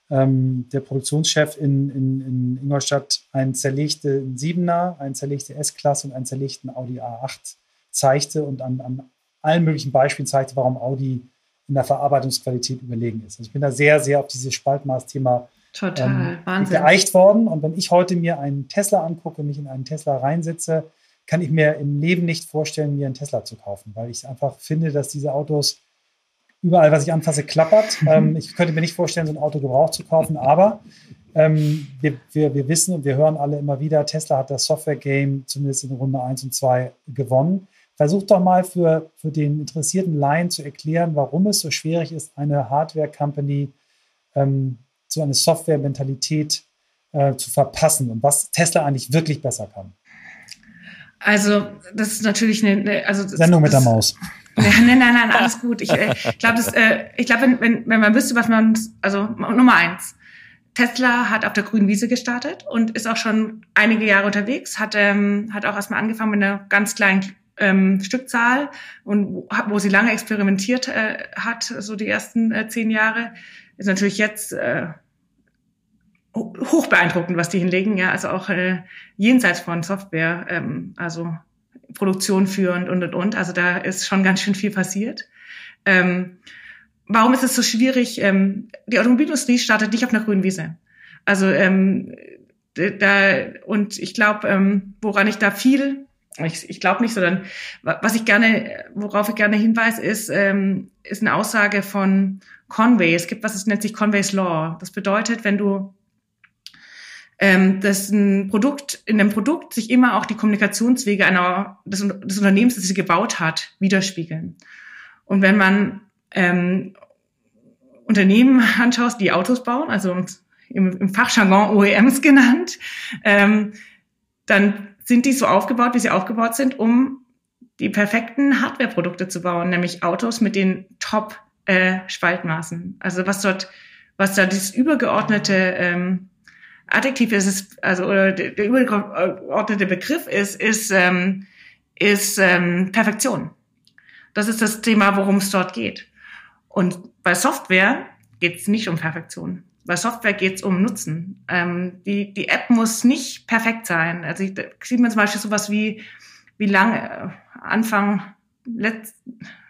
ähm, der Produktionschef in, in, in Ingolstadt einen zerlegten Siebener, einen zerlegte S-Klasse und einen zerlegten Audi A8 zeigte und an, an allen möglichen Beispielen zeigte, warum Audi in der Verarbeitungsqualität überlegen ist. Also ich bin da sehr, sehr auf dieses Spaltmaß-Thema ähm, geeicht worden. Und wenn ich heute mir einen Tesla angucke, mich in einen Tesla reinsitze, kann ich mir im Leben nicht vorstellen, mir einen Tesla zu kaufen, weil ich einfach finde, dass diese Autos überall, was ich anfasse, klappert. Mhm. Ähm, ich könnte mir nicht vorstellen, so ein Auto gebraucht zu kaufen, aber ähm, wir, wir, wir wissen und wir hören alle immer wieder, Tesla hat das Software-Game zumindest in Runde 1 und 2 gewonnen. Versucht doch mal für, für den interessierten Laien zu erklären, warum es so schwierig ist, eine Hardware-Company ähm, zu einer Software-Mentalität äh, zu verpassen und was Tesla eigentlich wirklich besser kann. Also, das ist natürlich eine. Also das, Sendung mit der Maus. Nein, nein, nein, alles gut. Ich äh, glaube, äh, ich glaube, wenn, wenn, wenn man wüsste, was man, also Nummer eins, Tesla hat auf der grünen Wiese gestartet und ist auch schon einige Jahre unterwegs, hat, ähm, hat auch erstmal angefangen mit einer ganz kleinen ähm, Stückzahl und wo, wo sie lange experimentiert äh, hat, so die ersten äh, zehn Jahre, ist natürlich jetzt äh, hoch beeindruckend, was die hinlegen, ja, also auch äh, jenseits von Software, ähm, also Produktion führend und und und. Also da ist schon ganz schön viel passiert. Ähm, warum ist es so schwierig? Ähm, die Automobilindustrie startet nicht auf einer grünen Wiese. Also ähm, da und ich glaube, ähm, woran ich da viel ich, ich glaube nicht, sondern was ich gerne, worauf ich gerne hinweise, ist, ähm, ist eine Aussage von Conway. Es gibt was, es nennt sich Conway's Law. Das bedeutet, wenn du ähm, dass ein Produkt, in dem Produkt sich immer auch die Kommunikationswege einer, des, des Unternehmens, das sie gebaut hat, widerspiegeln. Und wenn man ähm, Unternehmen anschaust, die Autos bauen, also im, im Fachjargon OEMs genannt, ähm, dann sind die so aufgebaut, wie sie aufgebaut sind, um die perfekten Hardware-Produkte zu bauen, nämlich Autos mit den Top-Spaltmaßen. Äh, also was dort, was da dieses übergeordnete ähm, Adjektiv ist, ist also oder der übergeordnete Begriff ist, ist, ähm, ist ähm, Perfektion. Das ist das Thema, worum es dort geht. Und bei Software geht es nicht um Perfektion. Bei Software geht es um Nutzen. Ähm, die, die App muss nicht perfekt sein. Also ich, da sieht man zum Beispiel sowas wie, wie lange, äh, Anfang letzt,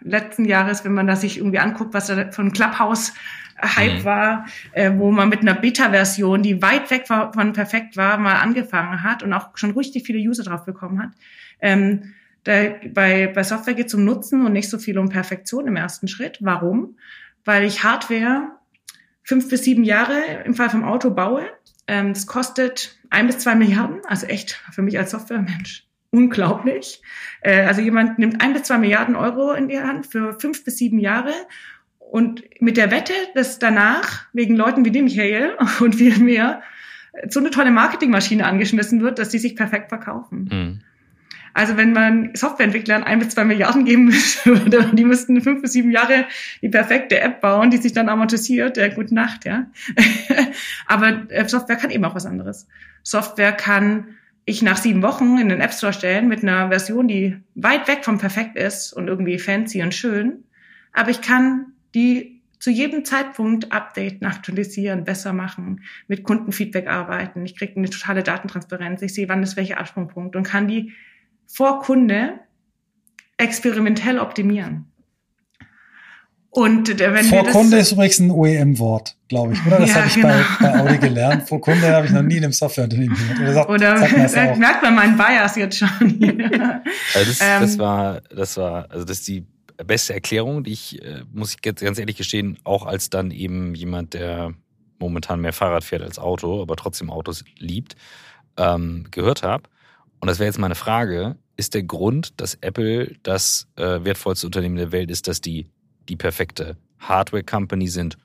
letzten Jahres, wenn man das sich irgendwie anguckt, was da von Clubhouse Hype mhm. war, äh, wo man mit einer Beta-Version, die weit weg von perfekt war, mal angefangen hat und auch schon richtig viele User drauf bekommen hat. Ähm, da, bei, bei Software geht es um Nutzen und nicht so viel um Perfektion im ersten Schritt. Warum? Weil ich Hardware fünf bis sieben Jahre im Fall vom Auto baue. Ähm, das kostet ein bis zwei Milliarden, also echt für mich als Softwaremensch unglaublich. Äh, also jemand nimmt ein bis zwei Milliarden Euro in die Hand für fünf bis sieben Jahre und mit der Wette, dass danach wegen Leuten wie dem Michael und viel mehr so eine tolle Marketingmaschine angeschmissen wird, dass die sich perfekt verkaufen. Mhm. Also wenn man Softwareentwicklern ein bis zwei Milliarden geben würde, die müssten fünf bis sieben Jahre die perfekte App bauen, die sich dann amortisiert, äh, gute Nacht, ja. Aber äh, Software kann eben auch was anderes. Software kann ich nach sieben Wochen in den App Store stellen mit einer Version, die weit weg vom perfekt ist und irgendwie fancy und schön. Aber ich kann die zu jedem Zeitpunkt updaten, aktualisieren, besser machen, mit Kundenfeedback arbeiten. Ich kriege eine totale Datentransparenz. Ich sehe, wann ist welcher Absprungpunkt und kann die vor Kunde experimentell optimieren. Und äh, wenn Vor Kunde ist übrigens ein OEM-Wort, glaube ich, oder? Das ja, habe ich genau. bei, bei Audi gelernt. Vor Kunde habe ich noch nie in einem Softwareunternehmen gehört. Oder, sagt, oder sagt merkt man meinen Bias jetzt schon. also das, ähm, das war, das war, also das ist die beste Erklärung, die ich, äh, muss ich ganz ehrlich gestehen, auch als dann eben jemand, der momentan mehr Fahrrad fährt als Auto, aber trotzdem Autos liebt, ähm, gehört habe. Und das wäre jetzt meine Frage, ist der Grund, dass Apple das äh, wertvollste Unternehmen der Welt ist, dass die die perfekte Hardware-Company sind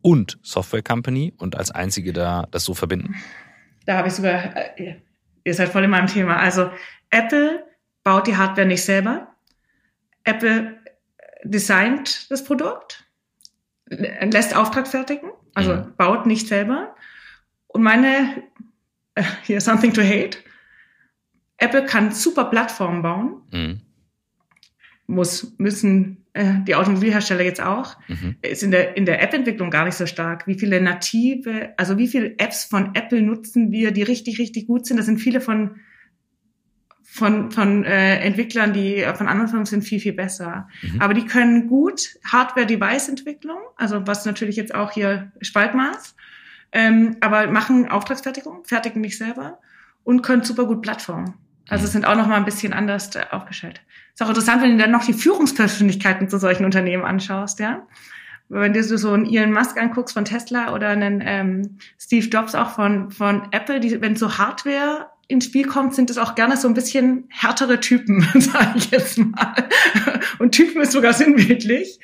und Software-Company und als einzige da das so verbinden? Da habe ich sogar, äh, ihr seid voll in meinem Thema. Also Apple baut die Hardware nicht selber. Apple designt das Produkt, lässt Auftrag fertigen, also mhm. baut nicht selber. Und meine, äh, hier something to hate, Apple kann super Plattformen bauen. Mhm. Muss, müssen äh, die Automobilhersteller jetzt auch. Mhm. Ist in der, in der App-Entwicklung gar nicht so stark. Wie viele native, also wie viele Apps von Apple nutzen wir, die richtig, richtig gut sind? Das sind viele von, von, von äh, Entwicklern, die von anderen Firmen sind, viel, viel besser. Mhm. Aber die können gut Hardware-Device-Entwicklung, also was natürlich jetzt auch hier Spaltmaß, ähm, aber machen Auftragsfertigung, fertigen nicht selber und können super gut Plattformen. Also sind auch noch mal ein bisschen anders äh, aufgestellt. Ist auch interessant, wenn du dann noch die Führungspersönlichkeiten zu solchen Unternehmen anschaust, ja. Wenn du so einen Elon Musk anguckst von Tesla oder einen ähm, Steve Jobs auch von, von Apple, die, wenn so Hardware ins Spiel kommt, sind es auch gerne so ein bisschen härtere Typen, sage ich jetzt mal. Und Typen ist sogar sinnbildlich.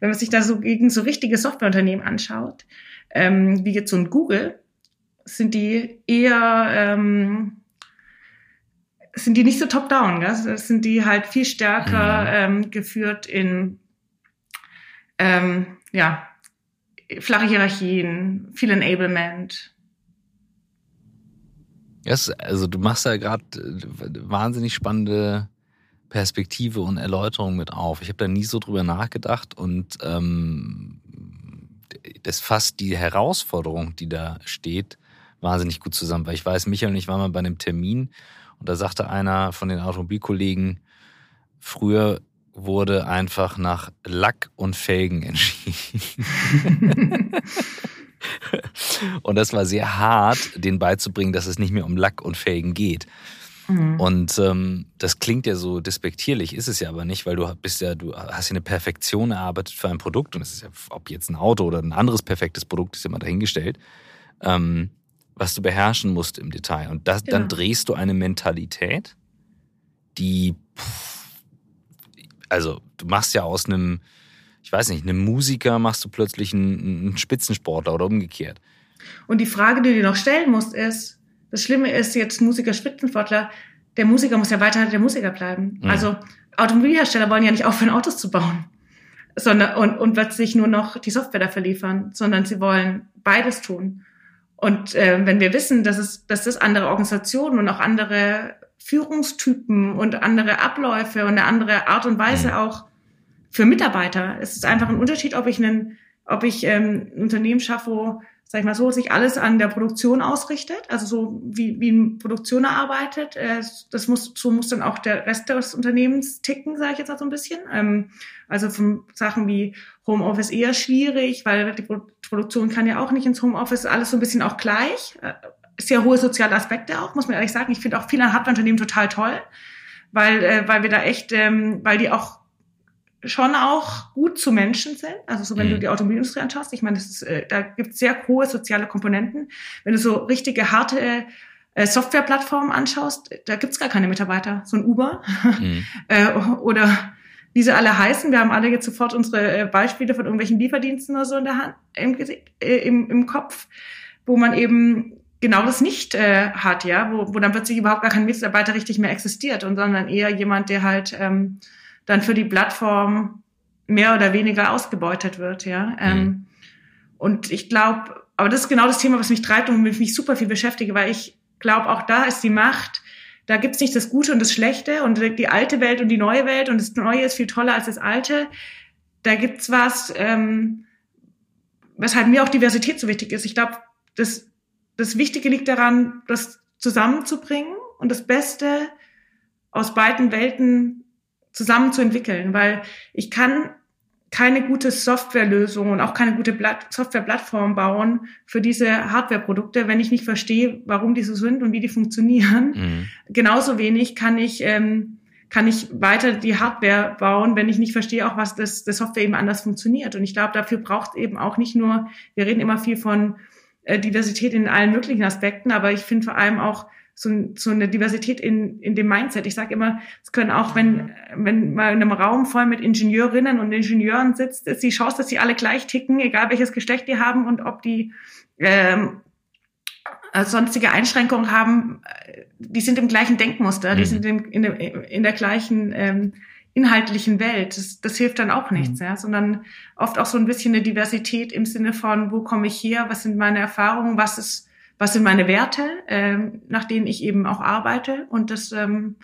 Wenn man sich da so gegen so richtige Softwareunternehmen anschaut, ähm, wie jetzt so ein Google, sind die eher ähm, sind die nicht so top-down, gell? sind die halt viel stärker mhm. ähm, geführt in ähm, ja, flache Hierarchien, viel Enablement. Yes, also du machst ja gerade äh, wahnsinnig spannende Perspektive und Erläuterung mit auf. Ich habe da nie so drüber nachgedacht und ähm, das fasst die Herausforderung, die da steht, wahnsinnig gut zusammen. Weil ich weiß, Michael und ich waren mal bei einem Termin und da sagte einer von den Automobilkollegen, früher wurde einfach nach Lack und Felgen entschieden. und das war sehr hart, denen beizubringen, dass es nicht mehr um Lack und Felgen geht. Mhm. Und ähm, das klingt ja so despektierlich, ist es ja aber nicht, weil du bist ja, du hast ja eine Perfektion erarbeitet für ein Produkt und es ist ja, ob jetzt ein Auto oder ein anderes perfektes Produkt, ist ja mal dahingestellt, ähm, was du beherrschen musst im Detail. Und das, genau. dann drehst du eine Mentalität, die, also du machst ja aus einem, ich weiß nicht, einem Musiker machst du plötzlich einen, einen Spitzensportler oder umgekehrt. Und die Frage, die du dir noch stellen musst, ist, das Schlimme ist jetzt Musiker, Spitzensportler, der Musiker muss ja weiter der Musiker bleiben. Mhm. Also Automobilhersteller wollen ja nicht aufhören, Autos zu bauen, sondern und, und plötzlich nur noch die Software dafür liefern, sondern sie wollen beides tun. Und äh, wenn wir wissen, dass es, dass das andere Organisationen und auch andere Führungstypen und andere Abläufe und eine andere Art und Weise auch für Mitarbeiter, es ist einfach ein Unterschied, ob ich einen, ob ich ähm, ein Unternehmen schaffe, wo sag ich mal so, sich alles an der Produktion ausrichtet, also so wie, wie ein Produktioner arbeitet. Äh, das muss, so muss dann auch der Rest des Unternehmens ticken, sage ich jetzt mal so ein bisschen. Ähm, also von Sachen wie Homeoffice eher schwierig, weil die Produktion kann ja auch nicht ins Homeoffice, alles so ein bisschen auch gleich. Äh, sehr hohe soziale Aspekte auch, muss man ehrlich sagen. Ich finde auch viele Hardware-Unternehmen total toll, weil, äh, weil wir da echt, ähm, weil die auch schon auch gut zu Menschen sind. Also so wenn mhm. du die Automobilindustrie anschaust, ich meine, ist, äh, da gibt es sehr hohe soziale Komponenten. Wenn du so richtige harte äh, Softwareplattformen anschaust, da gibt's gar keine Mitarbeiter. So ein Uber mhm. äh, oder wie sie alle heißen. Wir haben alle jetzt sofort unsere äh, Beispiele von irgendwelchen Lieferdiensten oder so in der Hand, im, äh, im, im Kopf, wo man eben genau das nicht äh, hat, ja, wo, wo dann plötzlich überhaupt gar kein Mitarbeiter richtig mehr existiert und sondern eher jemand, der halt ähm, dann für die Plattform mehr oder weniger ausgebeutet wird, ja. Ähm, mhm. Ähm, und ich glaube, aber das ist genau das Thema, was mich treibt und mich super viel beschäftige, weil ich glaube, auch da ist die Macht, da gibt's nicht das Gute und das Schlechte und die alte Welt und die neue Welt und das Neue ist viel toller als das Alte. Da gibt's was, ähm, weshalb mir auch Diversität so wichtig ist. Ich glaube, das, das Wichtige liegt daran, das zusammenzubringen und das Beste aus beiden Welten zusammen zu entwickeln, weil ich kann keine gute Softwarelösung und auch keine gute Softwareplattform bauen für diese Hardwareprodukte, wenn ich nicht verstehe, warum die so sind und wie die funktionieren. Mhm. Genauso wenig kann ich ähm, kann ich weiter die Hardware bauen, wenn ich nicht verstehe, auch was das, das Software eben anders funktioniert. Und ich glaube, dafür braucht eben auch nicht nur, wir reden immer viel von äh, Diversität in allen möglichen Aspekten, aber ich finde vor allem auch so, so eine Diversität in, in dem Mindset. Ich sage immer, es können auch, wenn, wenn man in einem Raum voll mit Ingenieurinnen und Ingenieuren sitzt, ist die Chance, dass sie alle gleich ticken, egal welches Geschlecht die haben und ob die ähm, äh, sonstige Einschränkungen haben, die sind im gleichen Denkmuster, die mhm. sind in, in, der, in der gleichen ähm, inhaltlichen Welt. Das, das hilft dann auch nichts, mhm. ja, sondern oft auch so ein bisschen eine Diversität im Sinne von, wo komme ich her, was sind meine Erfahrungen, was ist was sind meine Werte, ähm, nach denen ich eben auch arbeite. Und das, ähm,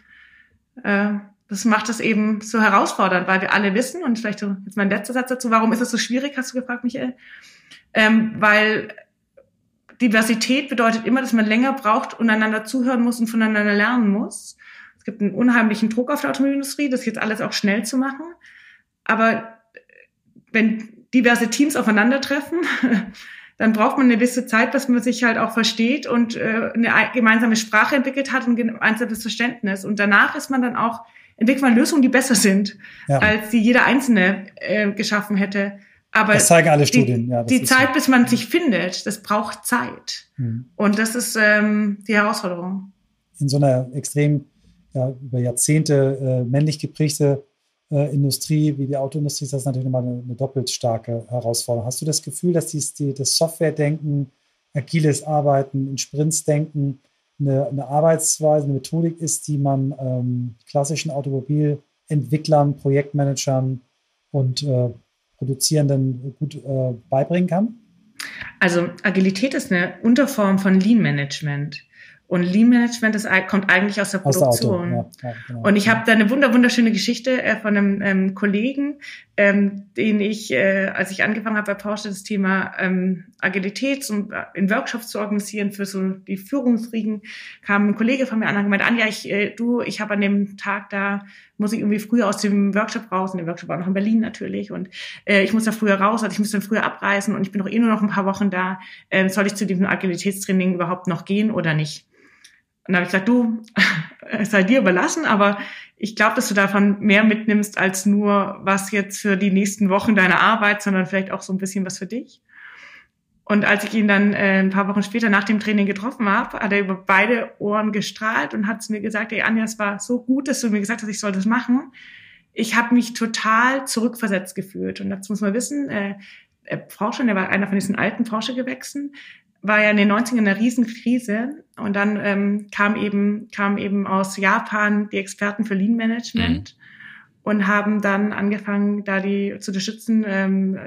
äh, das macht es eben so herausfordernd, weil wir alle wissen, und vielleicht jetzt mein letzter Satz dazu, warum ist es so schwierig, hast du gefragt, Michael? Ähm, weil Diversität bedeutet immer, dass man länger braucht und einander zuhören muss und voneinander lernen muss. Es gibt einen unheimlichen Druck auf der Automobilindustrie, das jetzt alles auch schnell zu machen. Aber wenn diverse Teams aufeinandertreffen, dann braucht man eine gewisse Zeit, dass man sich halt auch versteht und äh, eine gemeinsame Sprache entwickelt hat und ein gemeinsames Verständnis. Und danach ist man dann auch, entwickelt man Lösungen, die besser sind, ja. als die jeder Einzelne äh, geschaffen hätte. Aber das zeigen alle Studien. Die, ja, die Zeit, so. bis man sich findet, das braucht Zeit. Mhm. Und das ist ähm, die Herausforderung. In so einer extrem ja, über Jahrzehnte äh, männlich geprägte äh, Industrie wie die Autoindustrie ist das natürlich nochmal eine, eine doppelt starke Herausforderung. Hast du das Gefühl, dass dies, die, das Software-Denken, agiles Arbeiten, in Sprints denken, eine, eine, Arbeitsweise, eine Methodik ist, die man ähm, klassischen Automobilentwicklern, Projektmanagern und äh, Produzierenden gut äh, beibringen kann? Also Agilität ist eine Unterform von Lean Management. Und Lean Management ist, kommt eigentlich aus der Produktion. Aus der ja, genau. Und ich habe da eine wunder wunderschöne Geschichte äh, von einem ähm, Kollegen, ähm, den ich, äh, als ich angefangen habe bei Porsche, das Thema ähm, Agilität zum, äh, in Workshops zu organisieren für so die Führungsriegen, kam ein Kollege von mir an und gemeint, Anja, ich, äh, du, ich habe an dem Tag da, muss ich irgendwie früher aus dem Workshop raus, und der Workshop war noch in Berlin natürlich, und äh, ich muss da früher raus, also ich muss dann früher abreisen und ich bin doch eh nur noch ein paar Wochen da, äh, soll ich zu diesem Agilitätstraining überhaupt noch gehen oder nicht? Dann habe ich gesagt, du, es sei dir überlassen, aber ich glaube, dass du davon mehr mitnimmst als nur was jetzt für die nächsten Wochen deiner Arbeit, sondern vielleicht auch so ein bisschen was für dich. Und als ich ihn dann äh, ein paar Wochen später nach dem Training getroffen habe, hat er über beide Ohren gestrahlt und hat zu mir gesagt, ey Anja, es war so gut, dass du mir gesagt hast, ich soll das machen. Ich habe mich total zurückversetzt gefühlt. Und dazu muss man wissen, äh, Porsche, der war einer von diesen alten Porsche-Gewächsen, war ja in den 90ern eine Riesenkrise und dann ähm, kam eben kam eben aus Japan die Experten für Lean Management mhm. und haben dann angefangen, da die zu unterstützen, ähm,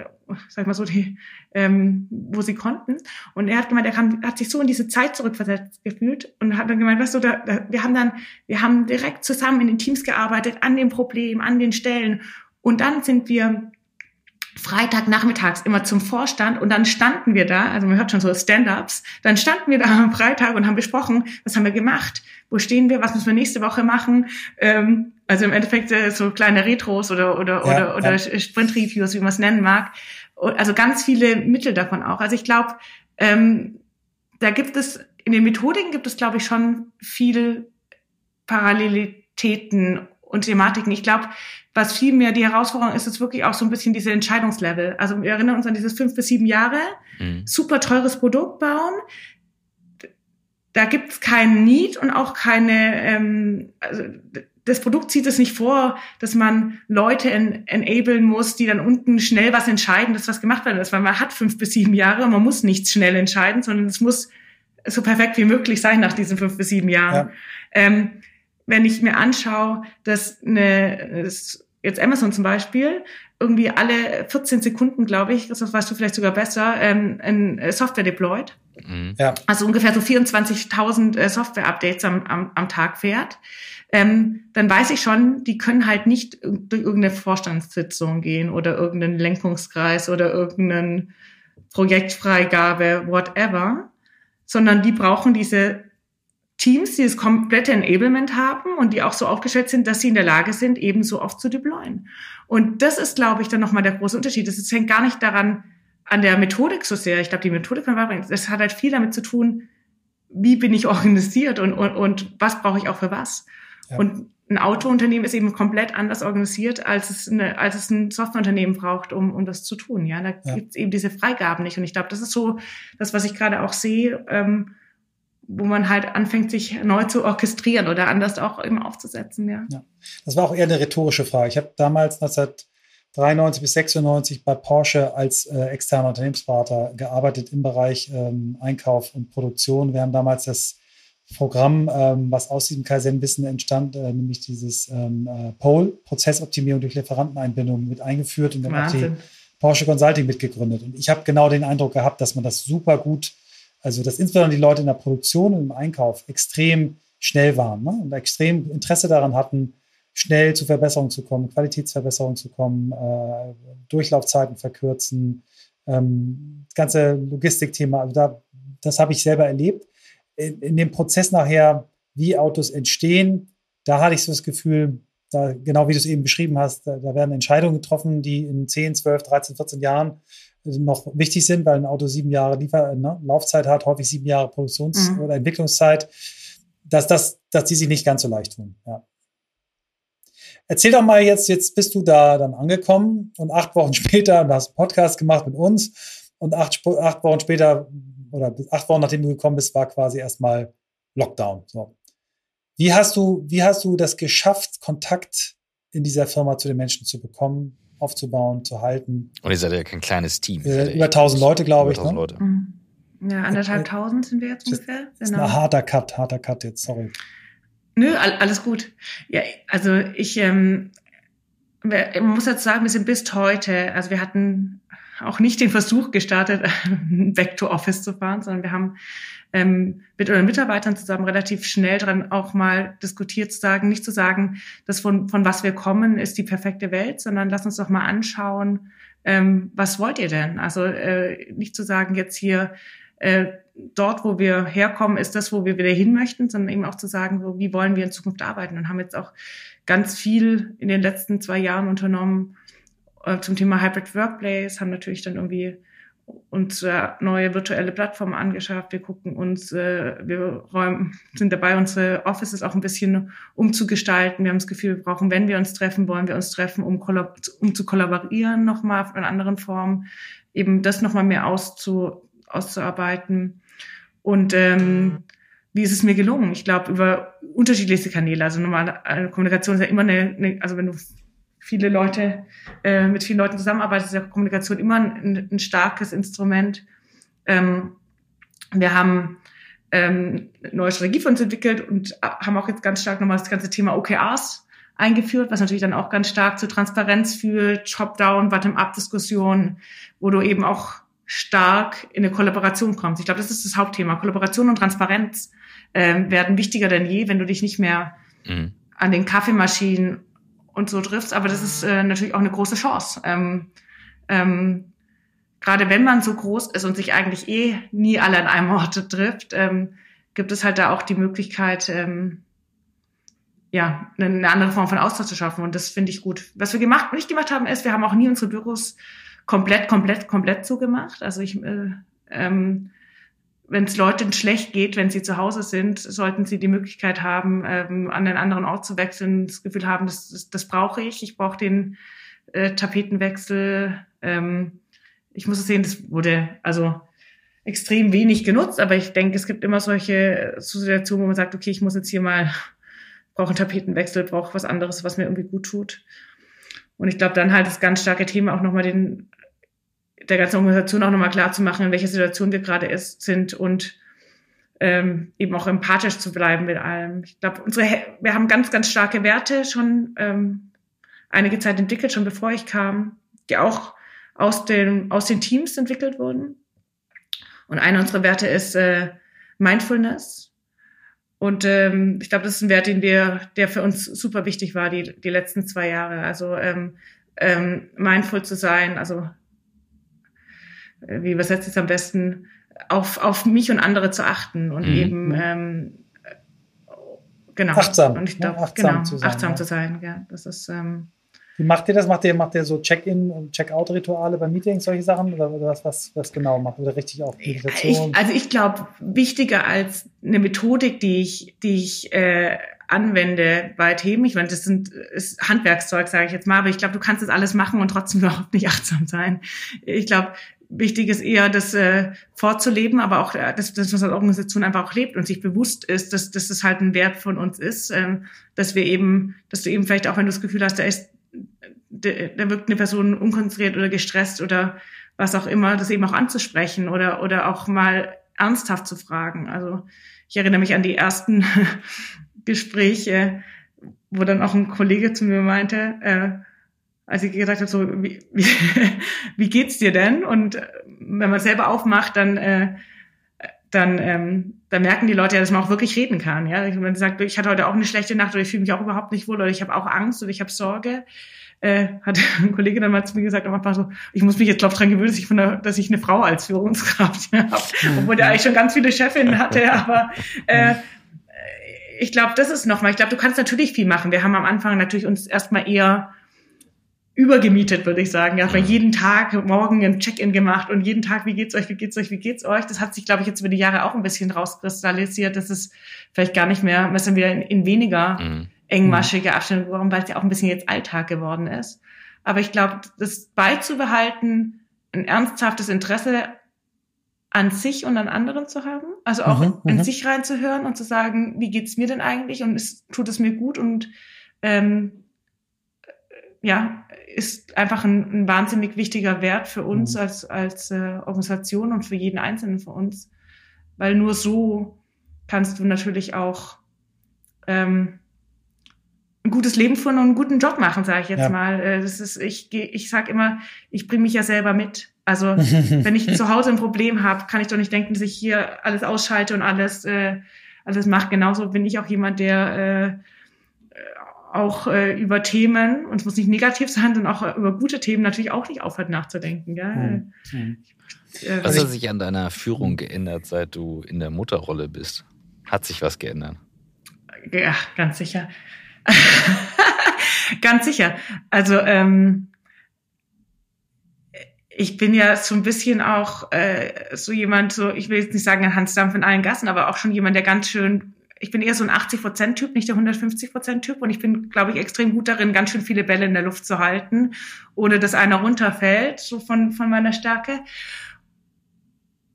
sag mal so, die, ähm, wo sie konnten. Und er hat gemeint, er kann, hat sich so in diese Zeit zurückversetzt gefühlt und hat dann gemeint, weißt du, da, da, wir haben dann, wir haben direkt zusammen in den Teams gearbeitet, an dem Problem, an den Stellen. Und dann sind wir Freitagnachmittags immer zum Vorstand und dann standen wir da, also man hört schon so Stand-ups, dann standen wir da am Freitag und haben besprochen, was haben wir gemacht, wo stehen wir, was müssen wir nächste Woche machen. Ähm, also im Endeffekt äh, so kleine Retros oder oder ja, oder, oder ja. Sprint-Reviews, wie man es nennen mag. Also ganz viele Mittel davon auch. Also ich glaube, ähm, da gibt es in den Methodiken gibt es, glaube ich, schon viel Parallelitäten und Thematiken. Ich glaube, was viel mehr die Herausforderung ist, ist wirklich auch so ein bisschen diese Entscheidungslevel. Also wir erinnern uns an dieses fünf bis sieben Jahre, mhm. super teures Produkt bauen. Da gibt's keinen Need und auch keine, ähm, also das Produkt sieht es nicht vor, dass man Leute en enablen muss, die dann unten schnell was entscheiden, dass was gemacht werden ist, weil man hat fünf bis sieben Jahre und man muss nichts schnell entscheiden, sondern es muss so perfekt wie möglich sein nach diesen fünf bis sieben Jahren. Ja. Ähm, wenn ich mir anschaue, dass eine, das, jetzt Amazon zum Beispiel, irgendwie alle 14 Sekunden, glaube ich, das weißt du vielleicht sogar besser, ähm, in äh, Software deployed. Mhm. Ja. Also ungefähr so 24.000 äh, Software-Updates am, am, am Tag fährt. Ähm, dann weiß ich schon, die können halt nicht durch irgendeine Vorstandssitzung gehen oder irgendeinen Lenkungskreis oder irgendeinen Projektfreigabe, whatever, sondern die brauchen diese Teams, die das komplette Enablement haben und die auch so aufgestellt sind, dass sie in der Lage sind, eben so oft zu deployen. Und das ist, glaube ich, dann nochmal der große Unterschied. Das hängt gar nicht daran, an der Methodik so sehr. Ich glaube, die Methodik von Warbring, das hat halt viel damit zu tun, wie bin ich organisiert und, und, und was brauche ich auch für was. Ja. Und ein Autounternehmen ist eben komplett anders organisiert, als es, eine, als es ein Softwareunternehmen braucht, um, um das zu tun. Ja, da ja. gibt es eben diese Freigaben nicht. Und ich glaube, das ist so das, was ich gerade auch sehe. Ähm, wo man halt anfängt, sich neu zu orchestrieren oder anders auch eben aufzusetzen. Ja. ja. Das war auch eher eine rhetorische Frage. Ich habe damals 1993 bis 96 bei Porsche als äh, externer Unternehmensberater gearbeitet im Bereich ähm, Einkauf und Produktion. Wir haben damals das Programm, ähm, was aus diesem Kaizen-Wissen entstand, äh, nämlich dieses ähm, äh, POLE, Prozessoptimierung durch Lieferanteneinbindung, mit eingeführt und dann hat die Porsche Consulting mitgegründet. Und ich habe genau den Eindruck gehabt, dass man das super gut also, dass insbesondere die Leute in der Produktion und im Einkauf extrem schnell waren ne? und extrem Interesse daran hatten, schnell zu Verbesserungen zu kommen, Qualitätsverbesserungen zu kommen, äh, Durchlaufzeiten verkürzen, ähm, das ganze Logistikthema, also da, das habe ich selber erlebt. In, in, dem Prozess nachher, wie Autos entstehen, da hatte ich so das Gefühl, da, genau wie du es eben beschrieben hast, da, da werden Entscheidungen getroffen, die in 10, 12, 13, 14 Jahren noch wichtig sind, weil ein Auto sieben Jahre Liefer ne, Laufzeit hat, häufig sieben Jahre Produktions- mhm. oder Entwicklungszeit, dass, das, dass die sich nicht ganz so leicht tun. Ja. Erzähl doch mal jetzt, jetzt bist du da dann angekommen und acht Wochen später, du hast einen Podcast gemacht mit uns und acht, acht Wochen später oder acht Wochen nachdem du gekommen bist, war quasi erstmal Lockdown. So. Wie hast du, wie hast du das geschafft, Kontakt in dieser Firma zu den Menschen zu bekommen? Aufzubauen, zu halten. Und ihr seid ja kein kleines Team. Äh, über 1000 Leute, glaube ich. 1000 ne? Leute. Mhm. Ja, anderthalb tausend sind wir jetzt ungefähr. Das ist genau. ein harter Cut, harter Cut jetzt, sorry. Nö, alles gut. Ja, also ich, ähm, man muss jetzt sagen, wir sind bis heute, also wir hatten auch nicht den Versuch gestartet, back to office zu fahren, sondern wir haben ähm, mit unseren Mitarbeitern zusammen relativ schnell dran auch mal diskutiert zu sagen, nicht zu sagen, dass von, von was wir kommen, ist die perfekte Welt, sondern lass uns doch mal anschauen, ähm, was wollt ihr denn? Also äh, nicht zu sagen, jetzt hier äh, dort, wo wir herkommen, ist das, wo wir wieder hin möchten, sondern eben auch zu sagen, so, wie wollen wir in Zukunft arbeiten und haben jetzt auch ganz viel in den letzten zwei Jahren unternommen zum Thema Hybrid Workplace, haben natürlich dann irgendwie uns äh, neue virtuelle Plattformen angeschafft. Wir gucken uns, äh, wir räumen, sind dabei, unsere Offices auch ein bisschen umzugestalten. Wir haben das Gefühl, wir brauchen, wenn wir uns treffen, wollen wir uns treffen, um, um zu kollaborieren nochmal in anderen Formen, eben das nochmal mehr auszu, auszuarbeiten. Und ähm, wie ist es mir gelungen? Ich glaube, über unterschiedlichste Kanäle. Also normale Kommunikation ist ja immer eine, eine also wenn du viele Leute, äh, mit vielen Leuten zusammenarbeitest, ist ja Kommunikation immer ein, ein starkes Instrument. Ähm, wir haben ähm, neue Strategie für uns entwickelt und haben auch jetzt ganz stark nochmal das ganze Thema OKRs eingeführt, was natürlich dann auch ganz stark zur Transparenz führt, Top-Down, Bottom-up-Diskussion, wo du eben auch stark in eine Kollaboration kommst. Ich glaube, das ist das Hauptthema. Kollaboration und Transparenz äh, werden wichtiger denn je, wenn du dich nicht mehr mhm. an den Kaffeemaschinen und so triffst. Aber das ist äh, natürlich auch eine große Chance. Ähm, ähm, Gerade wenn man so groß ist und sich eigentlich eh nie alle an einem Ort trifft, ähm, gibt es halt da auch die Möglichkeit, ähm, ja, eine andere Form von Austausch zu schaffen. Und das finde ich gut. Was wir gemacht, nicht gemacht haben, ist, wir haben auch nie unsere Büros komplett, komplett, komplett zugemacht. Also ich, äh, ähm, wenn es Leuten schlecht geht, wenn sie zu Hause sind, sollten sie die Möglichkeit haben, ähm, an einen anderen Ort zu wechseln, das Gefühl haben, das, das, das brauche ich. Ich brauche den äh, Tapetenwechsel. Ähm, ich muss sehen, das wurde also extrem wenig genutzt, aber ich denke, es gibt immer solche Situationen, wo man sagt, okay, ich muss jetzt hier mal, brauche einen Tapetenwechsel, brauche was anderes, was mir irgendwie gut tut. Und ich glaube, dann halt das ganz starke Thema auch nochmal den der ganzen Organisation auch nochmal klar zu machen, in welcher Situation wir gerade ist, sind und ähm, eben auch empathisch zu bleiben mit allem. Ich glaube, unsere, wir haben ganz, ganz starke Werte schon ähm, einige Zeit entwickelt, schon bevor ich kam, die auch aus den, aus den Teams entwickelt wurden. Und einer unserer Werte ist äh, Mindfulness. Und ähm, ich glaube, das ist ein Wert, den wir, der für uns super wichtig war, die, die letzten zwei Jahre. Also ähm, ähm, mindful zu sein, also wie übersetzt es am besten, auf, auf mich und andere zu achten und mhm. eben ähm, genau. Achtsam. Und ich glaube, ja, achtsam genau, zu sein. Achtsam ja. zu sein, ja. Das ist ähm, wie macht ihr das? Macht ihr, macht ihr so Check-in und Check-out-Rituale bei Meetings, solche Sachen? Oder, was, was, was genau macht? Oder richtig auch Meditation? Ich, also ich glaube, wichtiger als eine Methodik, die ich, die ich äh, anwende bei Themen, ich meine, das sind ist Handwerkszeug, sage ich jetzt mal, aber ich glaube, du kannst das alles machen und trotzdem überhaupt nicht achtsam sein. Ich glaube, wichtig ist eher, das äh, vorzuleben, aber auch, äh, dass, dass was als Organisation einfach auch lebt und sich bewusst ist, dass, dass das halt ein Wert von uns ist, äh, dass wir eben, dass du eben vielleicht auch, wenn du das Gefühl hast, da ist, da wirkt eine Person unkonzentriert oder gestresst oder was auch immer, das eben auch anzusprechen oder, oder auch mal ernsthaft zu fragen. Also ich erinnere mich an die ersten Gespräche, wo dann auch ein Kollege zu mir meinte, äh, als ich gesagt habe, so, wie, wie, wie geht's dir denn? Und äh, wenn man selber aufmacht, dann, äh, dann, ähm, dann merken die Leute ja, dass man auch wirklich reden kann. Ja? Wenn man sagt, ich hatte heute auch eine schlechte Nacht oder ich fühle mich auch überhaupt nicht wohl oder ich habe auch Angst oder ich habe Sorge, äh, hat ein Kollege dann mal zu mir gesagt, einfach so, ich muss mich jetzt glaube dran gewöhnen, dass ich, von der, dass ich eine Frau als Führungskraft habe, obwohl der eigentlich schon ganz viele Chefinnen hatte, aber äh, ich glaube, das ist nochmal, ich glaube, du kannst natürlich viel machen. Wir haben am Anfang natürlich uns erstmal eher übergemietet, würde ich sagen. Ja, weil jeden Tag morgen ein Check-in gemacht und jeden Tag, wie geht's euch, wie geht's euch, wie geht's euch? Das hat sich, glaube ich, jetzt über die Jahre auch ein bisschen rauskristallisiert, dass es vielleicht gar nicht mehr, wir sind wieder in, in weniger mhm. engmaschige Abstände geworden, weil es ja auch ein bisschen jetzt Alltag geworden ist. Aber ich glaube, das beizubehalten, ein ernsthaftes Interesse an sich und an anderen zu haben, also auch mhm, in mhm. sich reinzuhören und zu sagen, wie geht's mir denn eigentlich und es tut es mir gut und ähm, ja, ist einfach ein, ein wahnsinnig wichtiger Wert für uns mhm. als, als äh, Organisation und für jeden Einzelnen von uns. Weil nur so kannst du natürlich auch ähm, ein gutes Leben führen und einen guten Job machen, sage ich jetzt ja. mal. Äh, das ist, ich, ich sag immer, ich bringe mich ja selber mit. Also wenn ich zu Hause ein Problem habe, kann ich doch nicht denken, dass ich hier alles ausschalte und alles, äh, alles mache. Genauso bin ich auch jemand, der äh, auch äh, über Themen, und es muss nicht negativ sein, sondern auch über gute Themen natürlich auch nicht aufhört nachzudenken. Gell? Mhm. Äh, was hat sich an deiner Führung geändert, seit du in der Mutterrolle bist? Hat sich was geändert? Ja, ganz sicher. ganz sicher. Also ähm, ich bin ja so ein bisschen auch äh, so jemand, so ich will jetzt nicht sagen ein Hans Dampf in allen Gassen, aber auch schon jemand, der ganz schön, ich bin eher so ein 80-Prozent-Typ, nicht der 150-Prozent-Typ und ich bin, glaube ich, extrem gut darin, ganz schön viele Bälle in der Luft zu halten, ohne dass einer runterfällt, so von, von meiner Stärke.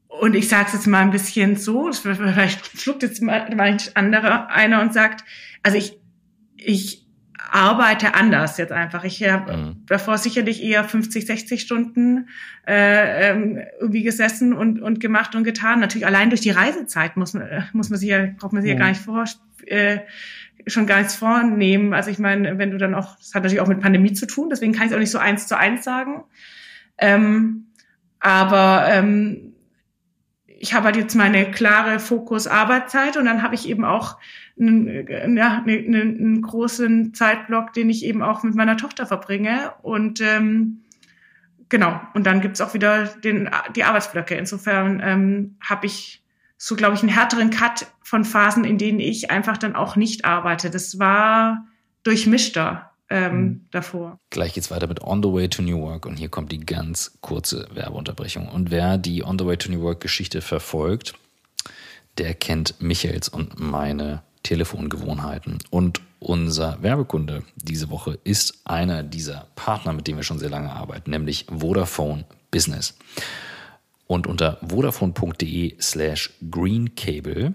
Und ich sage es jetzt mal ein bisschen so, vielleicht schluckt jetzt mal ein anderer einer und sagt, also ich, ich arbeite anders jetzt einfach. Ich habe mhm. davor sicherlich eher 50, 60 Stunden äh, ähm, irgendwie gesessen und, und gemacht und getan. Natürlich allein durch die Reisezeit muss man, äh, muss man sich ja, braucht man sich mhm. ja gar nicht vor, äh, schon gar nichts vornehmen. Also ich meine, wenn du dann auch, das hat natürlich auch mit Pandemie zu tun, deswegen kann ich es auch nicht so eins zu eins sagen. Ähm, aber ähm, ich habe halt jetzt meine klare Fokus Arbeitszeit und dann habe ich eben auch einen, ja, einen, einen großen Zeitblock, den ich eben auch mit meiner Tochter verbringe. Und ähm, genau, und dann gibt's auch wieder den, die Arbeitsblöcke. Insofern ähm, habe ich so, glaube ich, einen härteren Cut von Phasen, in denen ich einfach dann auch nicht arbeite. Das war durchmischter ähm, mhm. davor. Gleich geht's weiter mit On the Way to New Work und hier kommt die ganz kurze Werbeunterbrechung. Und wer die On the Way to New Work Geschichte verfolgt, der kennt Michaels und meine Telefongewohnheiten. Und unser Werbekunde diese Woche ist einer dieser Partner, mit denen wir schon sehr lange arbeiten, nämlich Vodafone Business. Und unter vodafone.de slash greencable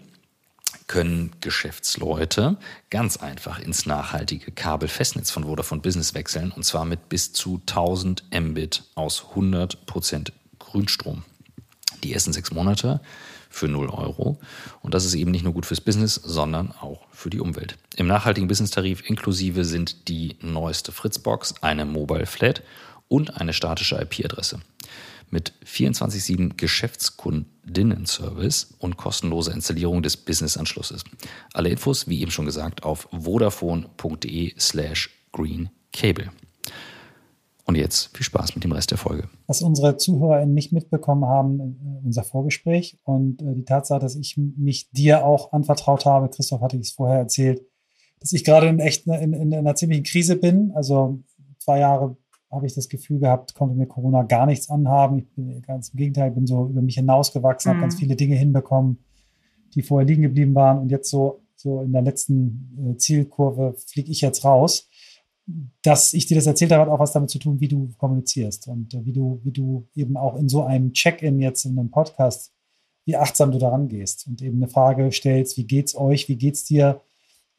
können Geschäftsleute ganz einfach ins nachhaltige Kabelfestnetz von Vodafone Business wechseln und zwar mit bis zu 1000 Mbit aus 100% Grünstrom. Die ersten sechs Monate für 0 Euro. Und das ist eben nicht nur gut fürs Business, sondern auch für die Umwelt. Im nachhaltigen Business-Tarif inklusive sind die neueste Fritzbox, eine Mobile Flat und eine statische IP-Adresse. Mit 24-7 Geschäftskundinnen-Service und kostenloser Installierung des Business-Anschlusses. Alle Infos, wie eben schon gesagt, auf vodafone.de slash greencable. Und jetzt viel Spaß mit dem Rest der Folge. Was unsere ZuhörerInnen nicht mitbekommen haben, unser Vorgespräch und äh, die Tatsache, dass ich mich dir auch anvertraut habe, Christoph hatte ich es vorher erzählt, dass ich gerade in echt in, in, in einer ziemlichen Krise bin. Also zwei Jahre habe ich das Gefühl gehabt, konnte mir Corona gar nichts anhaben. Ich bin ganz im Gegenteil, bin so über mich hinausgewachsen, mhm. habe ganz viele Dinge hinbekommen, die vorher liegen geblieben waren. Und jetzt so, so in der letzten äh, Zielkurve fliege ich jetzt raus dass ich dir das erzählt habe, hat auch was damit zu tun, wie du kommunizierst und äh, wie du, wie du eben auch in so einem Check-in jetzt in einem Podcast, wie achtsam du daran gehst und eben eine Frage stellst, wie geht's euch, wie geht's dir,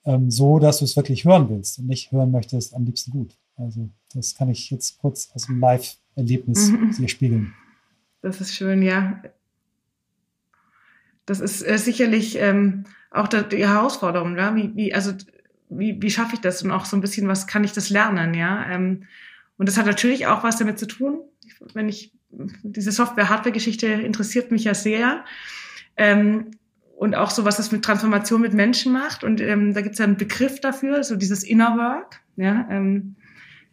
ähm, so, dass du es wirklich hören willst und nicht hören möchtest, am liebsten gut. Also das kann ich jetzt kurz aus dem Live-Erlebnis mhm. dir spiegeln. Das ist schön, ja. Das ist äh, sicherlich ähm, auch die Herausforderung, ja? wie, wie, also wie, wie schaffe ich das und auch so ein bisschen, was kann ich das lernen, ja. Ähm, und das hat natürlich auch was damit zu tun, wenn ich, diese Software-Hardware-Geschichte interessiert mich ja sehr. Ähm, und auch so, was das mit Transformation mit Menschen macht. Und ähm, da gibt es ja einen Begriff dafür, so dieses Inner Work. Ja, ähm,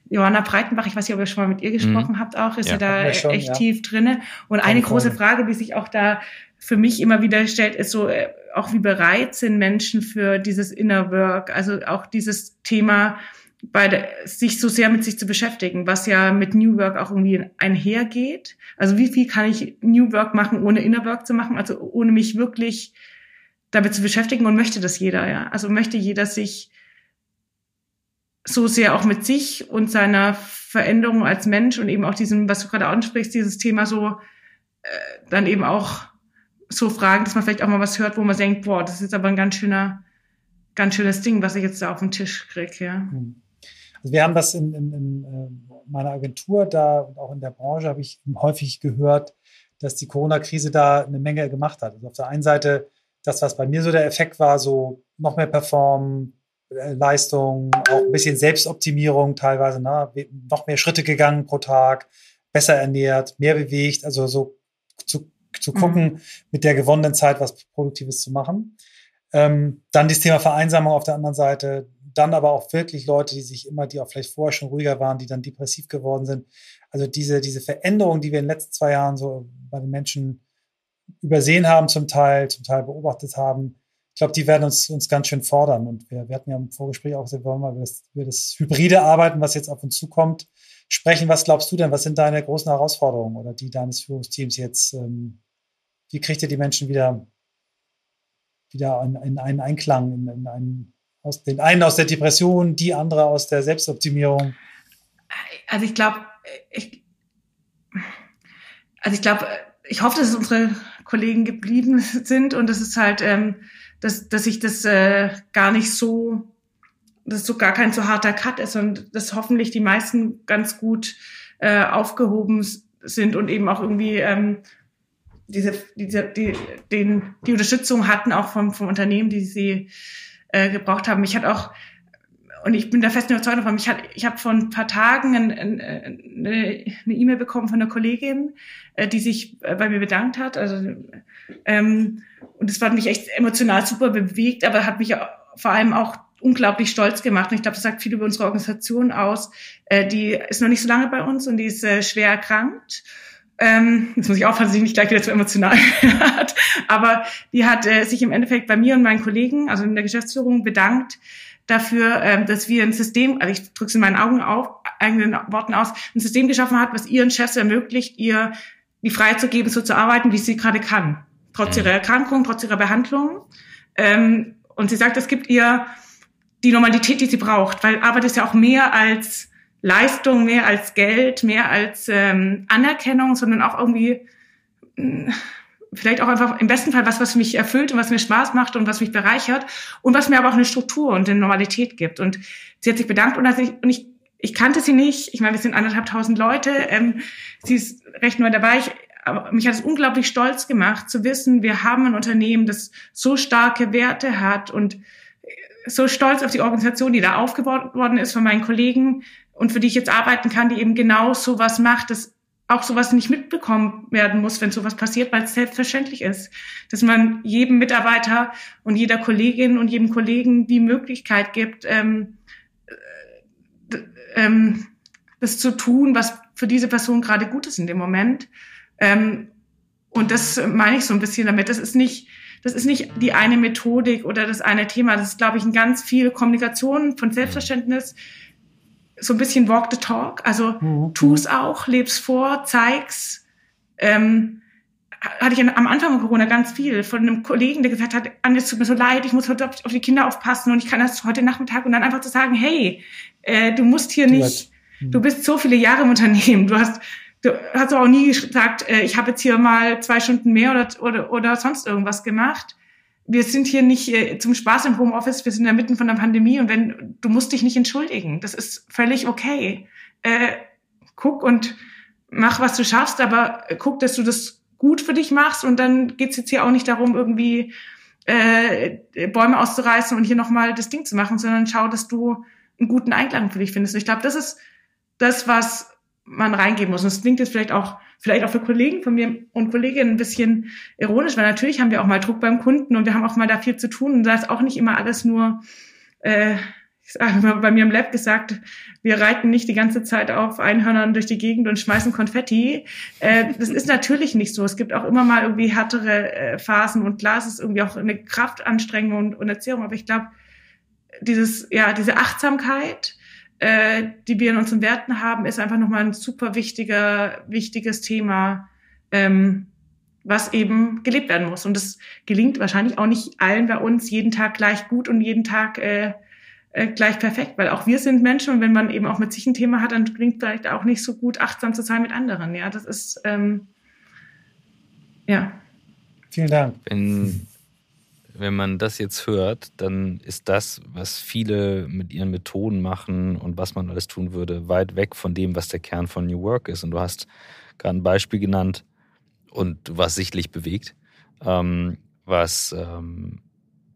Johanna Breitenbach, ich weiß nicht, ob ihr schon mal mit ihr gesprochen mhm. habt, auch ist ja, ja da schon, echt ja. tief drinne. Und eine große Frage, die sich auch da für mich immer wieder stellt, ist so, äh, auch wie bereit sind Menschen für dieses Inner Work, also auch dieses Thema, bei der, sich so sehr mit sich zu beschäftigen, was ja mit New Work auch irgendwie einhergeht. Also wie viel kann ich New Work machen, ohne Inner Work zu machen, also ohne mich wirklich damit zu beschäftigen und möchte das jeder, ja. Also möchte jeder sich so sehr auch mit sich und seiner Veränderung als Mensch und eben auch diesem, was du gerade ansprichst, dieses Thema so äh, dann eben auch so fragen, dass man vielleicht auch mal was hört, wo man denkt, boah, das ist aber ein ganz schöner, ganz schönes Ding, was ich jetzt da auf den Tisch kriege, ja. Hm. Also wir haben das in, in, in äh, meiner Agentur da und auch in der Branche habe ich häufig gehört, dass die Corona-Krise da eine Menge gemacht hat. Also auf der einen Seite das, was bei mir so der Effekt war, so noch mehr Performen, äh, Leistung, auch ein bisschen Selbstoptimierung teilweise, ne? noch mehr Schritte gegangen pro Tag, besser ernährt, mehr bewegt, also so zu zu gucken, mhm. mit der gewonnenen Zeit was Produktives zu machen. Ähm, dann das Thema Vereinsamung auf der anderen Seite, dann aber auch wirklich Leute, die sich immer, die auch vielleicht vorher schon ruhiger waren, die dann depressiv geworden sind. Also diese, diese Veränderung, die wir in den letzten zwei Jahren so bei den Menschen übersehen haben, zum Teil, zum Teil beobachtet haben, ich glaube, die werden uns, uns ganz schön fordern. Und wir, wir hatten ja im Vorgespräch auch gesagt, wir wollen mal über das, über das hybride Arbeiten, was jetzt auf uns zukommt, sprechen. Was glaubst du denn? Was sind deine großen Herausforderungen oder die deines Führungsteams jetzt? Ähm, wie kriegt ihr die Menschen wieder, wieder in, in einen Einklang, in, in einen, aus den einen aus der Depression, die andere aus der Selbstoptimierung? Also ich glaube, ich, also ich glaube, ich hoffe, dass unsere Kollegen geblieben sind und das ist halt, ähm, dass, dass ich das äh, gar nicht so, dass so gar kein so harter Cut ist und dass hoffentlich die meisten ganz gut äh, aufgehoben sind und eben auch irgendwie ähm, diese, diese, die, den, die Unterstützung hatten, auch vom, vom Unternehmen, die sie äh, gebraucht haben. Ich hatte auch und ich bin da fest überzeugt davon. Ich, hat, ich habe vor ein paar Tagen ein, ein, eine E-Mail bekommen von einer Kollegin, äh, die sich äh, bei mir bedankt hat. Also ähm, und das hat mich echt emotional super bewegt, aber hat mich vor allem auch unglaublich stolz gemacht. Und ich glaube, das sagt viel über unsere Organisation aus. Äh, die ist noch nicht so lange bei uns und die ist äh, schwer erkrankt. Ähm, jetzt muss ich aufpassen, dass ich nicht gleich wieder zu emotional hat. Aber die hat äh, sich im Endeffekt bei mir und meinen Kollegen, also in der Geschäftsführung, bedankt, dafür, ähm, dass wir ein System, also ich drücke es in meinen Augen auf, eigenen Worten aus, ein System geschaffen hat, was ihren Chefs ermöglicht, ihr die Freiheit zu geben, so zu arbeiten, wie sie gerade kann. Trotz ihrer Erkrankung, trotz ihrer Behandlung. Ähm, und sie sagt, es gibt ihr die Normalität, die sie braucht, weil Arbeit ist ja auch mehr als Leistung, mehr als Geld, mehr als ähm, Anerkennung, sondern auch irgendwie vielleicht auch einfach im besten Fall was, was mich erfüllt und was mir Spaß macht und was mich bereichert und was mir aber auch eine Struktur und eine Normalität gibt. Und sie hat sich bedankt und, ich, und ich, ich kannte sie nicht. Ich meine, wir sind anderthalb tausend Leute. Ähm, sie ist recht neu dabei. Ich, aber mich hat es unglaublich stolz gemacht zu wissen, wir haben ein Unternehmen, das so starke Werte hat und so stolz auf die Organisation, die da aufgebaut worden ist von meinen Kollegen und für die ich jetzt arbeiten kann, die eben genau so was macht, das auch sowas nicht mitbekommen werden muss, wenn sowas passiert, weil es selbstverständlich ist, dass man jedem Mitarbeiter und jeder Kollegin und jedem Kollegen die Möglichkeit gibt, ähm, äh, ähm, das zu tun, was für diese Person gerade gut ist in dem Moment. Ähm, und das meine ich so ein bisschen damit. Das ist nicht, das ist nicht die eine Methodik oder das eine Thema. Das ist, glaube ich, ein ganz viel Kommunikation von Selbstverständnis, so ein bisschen walk the talk. Also mhm. tu's auch, leb's vor, zeig's. Ähm, hatte ich am Anfang von Corona ganz viel von einem Kollegen, der gesagt hat, Anne, es tut mir so leid, ich muss heute auf die Kinder aufpassen und ich kann das heute Nachmittag und dann einfach zu sagen, hey, äh, du musst hier nicht, du mhm. bist so viele Jahre im Unternehmen, du hast, du hast auch nie gesagt, äh, ich habe jetzt hier mal zwei Stunden mehr oder, oder, oder sonst irgendwas gemacht wir sind hier nicht äh, zum Spaß im Homeoffice, wir sind in der Mitten von der Pandemie und wenn du musst dich nicht entschuldigen, das ist völlig okay. Äh, guck und mach, was du schaffst, aber guck, dass du das gut für dich machst und dann geht's jetzt hier auch nicht darum, irgendwie äh, Bäume auszureißen und hier nochmal das Ding zu machen, sondern schau, dass du einen guten Einklang für dich findest. ich glaube, das ist das, was man reingeben muss. Und es klingt jetzt vielleicht auch vielleicht auch für Kollegen von mir und Kolleginnen ein bisschen ironisch, weil natürlich haben wir auch mal Druck beim Kunden und wir haben auch mal da viel zu tun und da ist auch nicht immer alles nur, äh, ich sage mal bei mir im Lab gesagt, wir reiten nicht die ganze Zeit auf Einhörnern durch die Gegend und schmeißen Konfetti. Äh, das ist natürlich nicht so. Es gibt auch immer mal irgendwie härtere äh, Phasen und klar, es ist irgendwie auch eine Kraftanstrengung und, und Erziehung, aber ich glaube, dieses, ja, diese Achtsamkeit, äh, die wir in unseren Werten haben, ist einfach nochmal ein super wichtiger, wichtiges Thema, ähm, was eben gelebt werden muss. Und das gelingt wahrscheinlich auch nicht allen bei uns jeden Tag gleich gut und jeden Tag äh, äh, gleich perfekt, weil auch wir sind Menschen und wenn man eben auch mit sich ein Thema hat, dann klingt vielleicht auch nicht so gut achtsam zu sein mit anderen. Ja, das ist ähm, ja. Vielen Dank. Wenn wenn man das jetzt hört, dann ist das, was viele mit ihren Methoden machen und was man alles tun würde, weit weg von dem, was der Kern von New Work ist. Und du hast gerade ein Beispiel genannt und du warst sichtlich bewegt, ähm, was, ähm,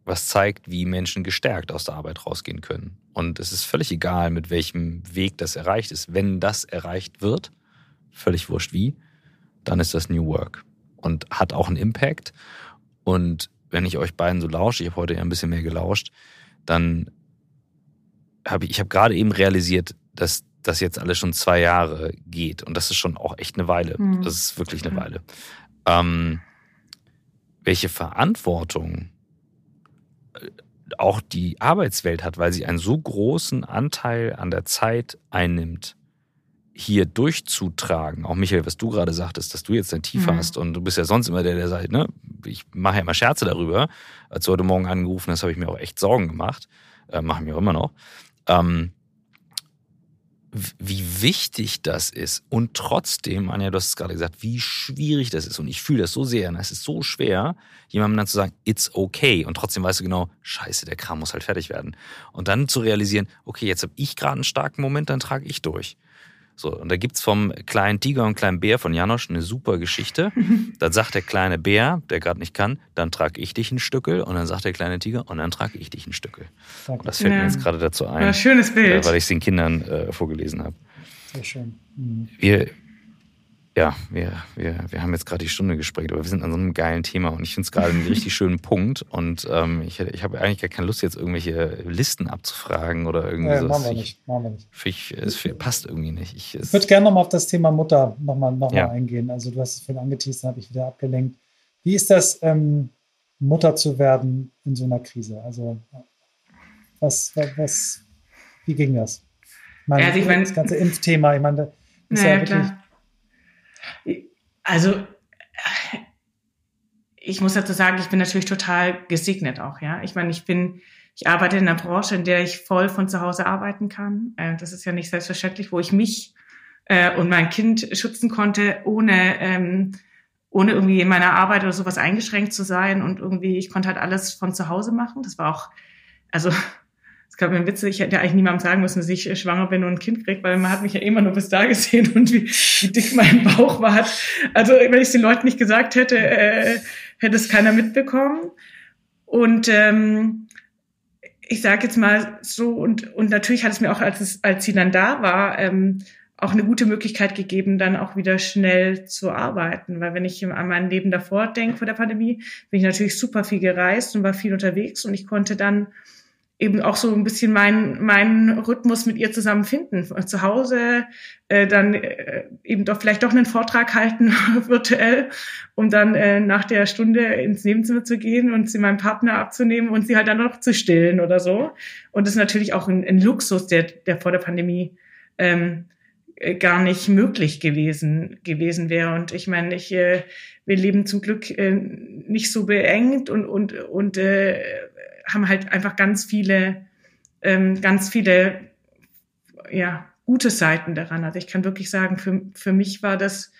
was zeigt, wie Menschen gestärkt aus der Arbeit rausgehen können. Und es ist völlig egal, mit welchem Weg das erreicht ist. Wenn das erreicht wird, völlig wurscht wie, dann ist das New Work und hat auch einen Impact. Und wenn ich euch beiden so lausche, ich habe heute ja ein bisschen mehr gelauscht, dann habe ich, ich habe gerade eben realisiert, dass das jetzt alles schon zwei Jahre geht. Und das ist schon auch echt eine Weile. Mhm. Das ist wirklich eine Weile. Ähm, welche Verantwortung äh, auch die Arbeitswelt hat, weil sie einen so großen Anteil an der Zeit einnimmt, hier durchzutragen, auch Michael, was du gerade sagtest, dass du jetzt dein Tief mhm. hast und du bist ja sonst immer der, der sagt, ne, ich mache ja immer Scherze darüber. Als du heute Morgen angerufen hast, habe ich mir auch echt Sorgen gemacht, äh, machen wir auch immer noch. Ähm, wie wichtig das ist und trotzdem, Anja, du hast es gerade gesagt, wie schwierig das ist und ich fühle das so sehr und es ist so schwer, jemandem dann zu sagen, it's okay und trotzdem weißt du genau, scheiße, der Kram muss halt fertig werden und dann zu realisieren, okay, jetzt habe ich gerade einen starken Moment, dann trage ich durch. So, und da gibt's vom kleinen Tiger und kleinen Bär von Janosch eine super Geschichte. dann sagt der kleine Bär, der gerade nicht kann, dann trage ich dich ein Stückel. Und dann sagt der kleine Tiger, und dann trage ich dich ein Stückel. Und das fällt ja. mir jetzt gerade dazu ein. Ja, schönes Bild. Weil ich es den Kindern äh, vorgelesen habe. Sehr schön. Mhm. Wir, ja, wir, wir, wir haben jetzt gerade die Stunde gesprägt, aber wir sind an so einem geilen Thema und ich finde es gerade einen richtig schönen Punkt. Und ähm, ich, ich habe eigentlich gar keine Lust, jetzt irgendwelche Listen abzufragen oder irgendwie ja, so. Machen wir nicht. Machen wir nicht. Ich, es passt irgendwie nicht. Ich, ich würde gerne nochmal auf das Thema Mutter nochmal noch mal ja. eingehen. Also du hast es vorhin angeteased, dann habe ich wieder abgelenkt. Wie ist das, ähm, Mutter zu werden in so einer Krise? Also was, was, wie ging das? Ich meine, also ich mein, das ganze Impfthema, ich meine, das ist ja, ja wirklich klar also ich muss dazu sagen, ich bin natürlich total gesegnet auch, ja. Ich meine, ich bin, ich arbeite in einer Branche, in der ich voll von zu Hause arbeiten kann. Äh, das ist ja nicht selbstverständlich, wo ich mich äh, und mein Kind schützen konnte, ohne ähm, ohne irgendwie in meiner Arbeit oder sowas eingeschränkt zu sein und irgendwie, ich konnte halt alles von zu Hause machen. Das war auch, also es gab mir Witze, ich hätte eigentlich niemandem sagen müssen, dass ich schwanger bin und ein Kind kriege, weil man hat mich ja immer nur bis da gesehen und wie, wie dick mein Bauch war. Also wenn ich es den Leuten nicht gesagt hätte, äh, hätte es keiner mitbekommen. Und ähm, ich sage jetzt mal so, und, und natürlich hat es mir auch, als, es, als sie dann da war, ähm, auch eine gute Möglichkeit gegeben, dann auch wieder schnell zu arbeiten. Weil wenn ich an mein Leben davor denke, vor der Pandemie, bin ich natürlich super viel gereist und war viel unterwegs und ich konnte dann eben auch so ein bisschen meinen meinen Rhythmus mit ihr zusammen finden. Zu Hause äh, dann äh, eben doch vielleicht doch einen Vortrag halten virtuell, um dann äh, nach der Stunde ins Nebenzimmer zu gehen und sie meinem Partner abzunehmen und sie halt dann noch zu stillen oder so. Und das ist natürlich auch ein, ein Luxus, der, der vor der Pandemie ähm, äh, gar nicht möglich gewesen gewesen wäre. Und ich meine, ich äh, wir leben zum Glück äh, nicht so beengt und und und äh, haben halt einfach ganz viele, ähm, ganz viele, ja, gute Seiten daran. Also ich kann wirklich sagen, für, für mich war das,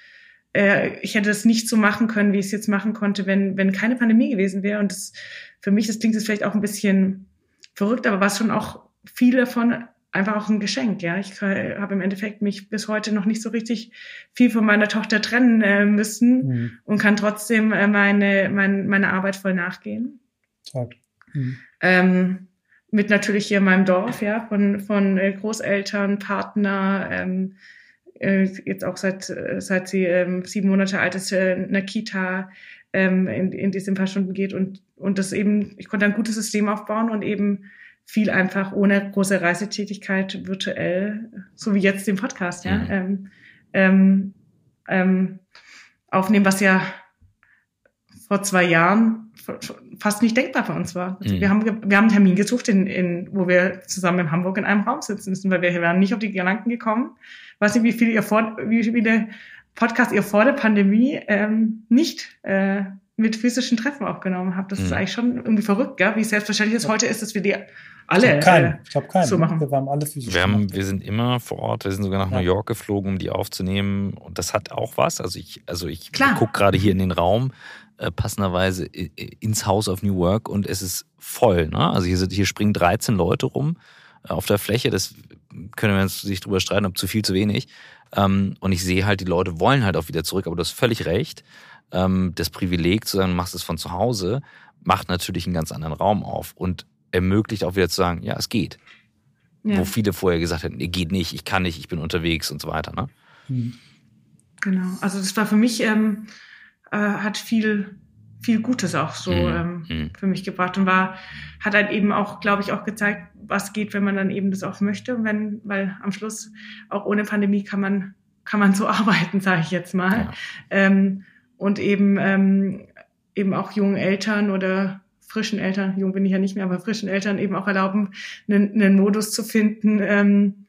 äh, ich hätte das nicht so machen können, wie ich es jetzt machen konnte, wenn, wenn keine Pandemie gewesen wäre. Und das, für mich, das klingt jetzt vielleicht auch ein bisschen verrückt, aber war es schon auch viel davon einfach auch ein Geschenk. Ja, ich habe im Endeffekt mich bis heute noch nicht so richtig viel von meiner Tochter trennen äh, müssen mhm. und kann trotzdem äh, meine, meine, meine Arbeit voll nachgehen. Toll. Mhm. Ähm, mit natürlich hier in meinem Dorf, ja, von, von äh, Großeltern, Partner, ähm, äh, jetzt auch seit, äh, seit sie ähm, sieben Monate alt ist, äh, in der Kita, ähm, in, in die ein paar Stunden geht und, und das eben, ich konnte ein gutes System aufbauen und eben viel einfach ohne große Reisetätigkeit virtuell, so wie jetzt den Podcast, ja, mhm. ähm, ähm, ähm, aufnehmen, was ja vor zwei Jahren fast nicht denkbar für uns war. Also mhm. wir, haben, wir haben einen Termin gesucht, in, in, wo wir zusammen in Hamburg in einem Raum sitzen müssen, weil wir waren nicht auf die Gedanken gekommen. Ich weiß nicht, wie viele, ihr vor, wie viele Podcasts ihr vor der Pandemie ähm, nicht äh, mit physischen Treffen aufgenommen habt. Das mhm. ist eigentlich schon irgendwie verrückt, gell? wie selbstverständlich es heute ist, dass wir die alle ich keinen. Äh, ich habe keinen. So machen. Wir waren alle physisch. Wir, haben, wir sind immer vor Ort. Wir sind sogar nach ja. New York geflogen, um die aufzunehmen. Und das hat auch was. Also ich, also ich gucke gerade hier in den Raum äh, passenderweise ins House of New Work und es ist voll. Ne? Also hier, sind, hier springen 13 Leute rum äh, auf der Fläche. Das können wir uns sich drüber streiten, ob zu viel, zu wenig. Ähm, und ich sehe halt, die Leute wollen halt auch wieder zurück, aber du hast völlig recht. Ähm, das Privileg zu sagen, du machst es von zu Hause, macht natürlich einen ganz anderen Raum auf und ermöglicht auch wieder zu sagen, ja, es geht. Ja. Wo viele vorher gesagt hätten, geht nicht, ich kann nicht, ich bin unterwegs und so weiter. Ne? Mhm. Genau. Also das war für mich ähm, äh, hat viel viel Gutes auch so mhm. ähm, mhm. für mich gebracht und war hat halt eben auch glaube ich auch gezeigt was geht wenn man dann eben das auch möchte wenn weil am Schluss auch ohne Pandemie kann man kann man so arbeiten sage ich jetzt mal ja. ähm, und eben ähm, eben auch jungen Eltern oder frischen Eltern jung bin ich ja nicht mehr aber frischen Eltern eben auch erlauben einen, einen Modus zu finden ähm,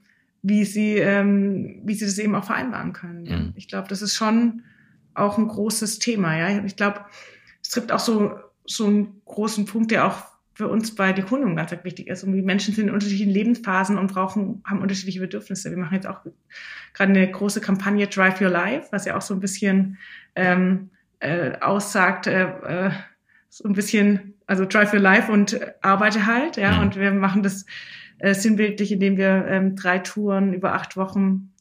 wie sie, ähm, wie sie das eben auch vereinbaren können. Mhm. Ich glaube, das ist schon auch ein großes Thema. Ja, ich glaube, es trifft auch so so einen großen Punkt, der auch für uns bei Dekonium ganz wichtig ist. Und die Menschen sind in unterschiedlichen Lebensphasen und brauchen, haben unterschiedliche Bedürfnisse. Wir machen jetzt auch gerade eine große Kampagne Drive Your Life, was ja auch so ein bisschen ähm, äh, aussagt, äh, äh so ein bisschen, also Drive Your Life und arbeite halt, ja. Mhm. Und wir machen das äh, sinnbildlich, indem wir ähm, drei Touren über acht Wochen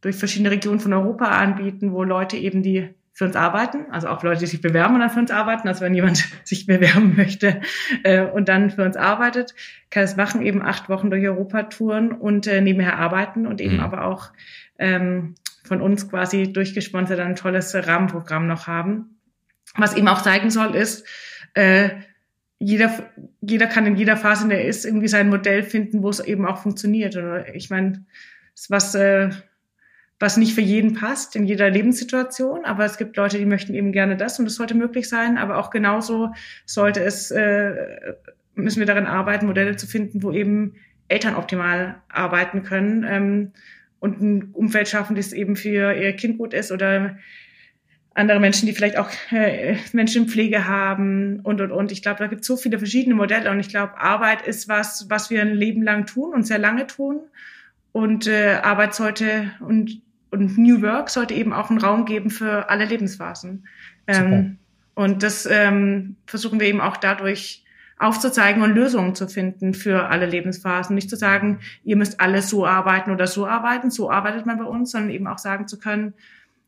durch verschiedene Regionen von Europa anbieten, wo Leute eben die für uns arbeiten, also auch Leute, die sich bewerben und dann für uns arbeiten, also wenn jemand sich bewerben möchte äh, und dann für uns arbeitet, kann es machen, eben acht Wochen durch Europa touren und äh, nebenher arbeiten und eben mhm. aber auch ähm, von uns quasi durchgesponsert ein tolles Rahmenprogramm noch haben. Was eben auch zeigen soll, ist, äh, jeder, jeder kann in jeder Phase, in der er ist, irgendwie sein Modell finden, wo es eben auch funktioniert. Oder ich meine, was äh, was nicht für jeden passt in jeder Lebenssituation, aber es gibt Leute, die möchten eben gerne das und es sollte möglich sein, aber auch genauso sollte es, äh, müssen wir darin arbeiten, Modelle zu finden, wo eben Eltern optimal arbeiten können ähm, und ein Umfeld schaffen, das eben für ihr Kind gut ist oder andere Menschen, die vielleicht auch äh, Menschen in Pflege haben und und und. Ich glaube, da gibt es so viele verschiedene Modelle und ich glaube, Arbeit ist was, was wir ein Leben lang tun und sehr lange tun. Und äh, Arbeit sollte und, und New Work sollte eben auch einen Raum geben für alle Lebensphasen. Ähm, und das ähm, versuchen wir eben auch dadurch aufzuzeigen und Lösungen zu finden für alle Lebensphasen. Nicht zu sagen, ihr müsst alle so arbeiten oder so arbeiten, so arbeitet man bei uns, sondern eben auch sagen zu können,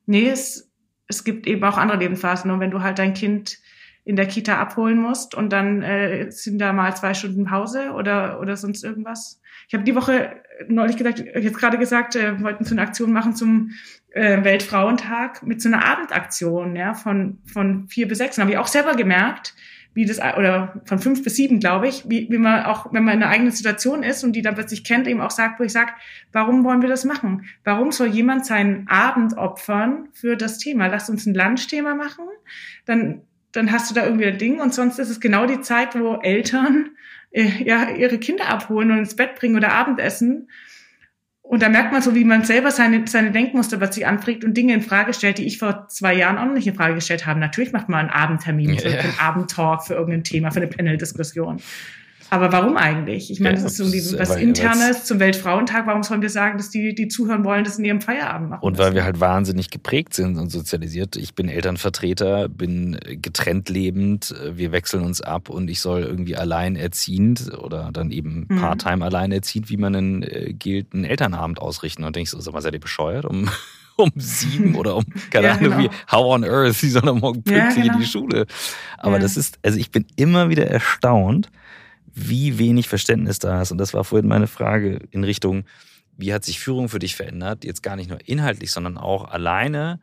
nee, es, es gibt eben auch andere Lebensphasen. Und wenn du halt dein Kind in der Kita abholen musst und dann äh, sind da mal zwei Stunden Pause oder, oder sonst irgendwas. Ich habe die Woche neulich gesagt, jetzt gerade gesagt, äh, wollten so eine Aktion machen zum äh, Weltfrauentag mit so einer Abendaktion, ja, von, von vier bis sechs. Und habe ich auch selber gemerkt, wie das, oder von fünf bis sieben, glaube ich, wie, wie man auch, wenn man in einer eigenen Situation ist und die dann plötzlich kennt, eben auch sagt, wo ich sage, warum wollen wir das machen? Warum soll jemand seinen Abend opfern für das Thema? Lasst uns ein Lunchthema machen, dann dann hast du da irgendwie ein Ding und sonst ist es genau die Zeit, wo Eltern äh, ja ihre Kinder abholen und ins Bett bringen oder Abendessen. Und da merkt man so, wie man selber seine, seine Denkmuster was sich anfragt und Dinge in Frage stellt, die ich vor zwei Jahren auch noch nicht in Frage gestellt habe. Natürlich macht man einen Abendtermin für ja. einen Abendtalk, für irgendein Thema, für eine Panel-Diskussion. Aber warum eigentlich? Ich meine, ja, das ist so die, was Internes zum Weltfrauentag. Warum sollen wir sagen, dass die, die zuhören wollen, das in ihrem Feierabend machen? Und weil wir halt wahnsinnig geprägt sind und sozialisiert. Ich bin Elternvertreter, bin getrennt lebend, wir wechseln uns ab und ich soll irgendwie alleinerziehend oder dann eben mhm. part-time alleinerziehend, wie man denn äh, gilt, einen Elternabend ausrichten. Und denke ich so, sag mal, seid ihr bescheuert? Um um sieben oder um, keine ja, Ahnung, genau. wie, how on earth, sie sollen morgen pünktlich ja, genau. in die Schule. Aber ja. das ist, also ich bin immer wieder erstaunt, wie wenig Verständnis da ist. Und das war vorhin meine Frage in Richtung, wie hat sich Führung für dich verändert? Jetzt gar nicht nur inhaltlich, sondern auch alleine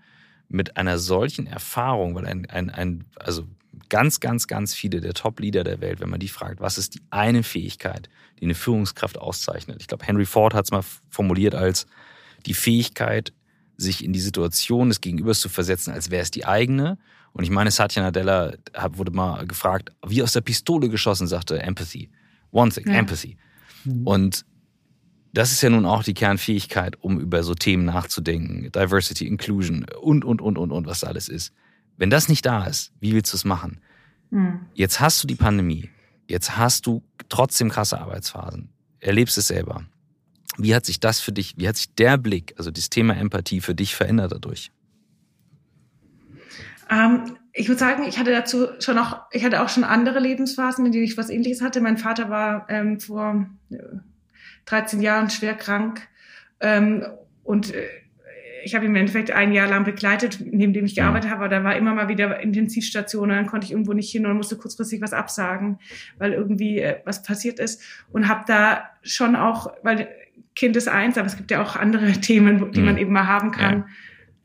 mit einer solchen Erfahrung, weil ein, ein, ein also ganz, ganz, ganz viele der Top-Leader der Welt, wenn man die fragt, was ist die eine Fähigkeit, die eine Führungskraft auszeichnet? Ich glaube, Henry Ford hat es mal formuliert als die Fähigkeit, sich in die Situation des Gegenübers zu versetzen, als wäre es die eigene und ich meine, Satya Nadella wurde mal gefragt, wie aus der Pistole geschossen, sagte Empathy. One thing, ja. Empathy. Mhm. Und das ist ja nun auch die Kernfähigkeit, um über so Themen nachzudenken. Diversity, Inclusion und, und, und, und, und, was da alles ist. Wenn das nicht da ist, wie willst du es machen? Mhm. Jetzt hast du die Pandemie. Jetzt hast du trotzdem krasse Arbeitsphasen. Erlebst es selber. Wie hat sich das für dich, wie hat sich der Blick, also das Thema Empathie für dich verändert dadurch? Ähm, ich würde sagen, ich hatte dazu schon auch, ich hatte auch schon andere Lebensphasen, in denen ich was ähnliches hatte. Mein Vater war ähm, vor 13 äh, Jahren schwer krank ähm, und äh, ich habe ihn im Endeffekt ein Jahr lang begleitet, neben dem ich gearbeitet habe, aber da war immer mal wieder Intensivstation und dann konnte ich irgendwo nicht hin und musste kurzfristig was absagen, weil irgendwie äh, was passiert ist und habe da schon auch, weil Kind ist eins, aber es gibt ja auch andere Themen, die mhm. man eben mal haben kann,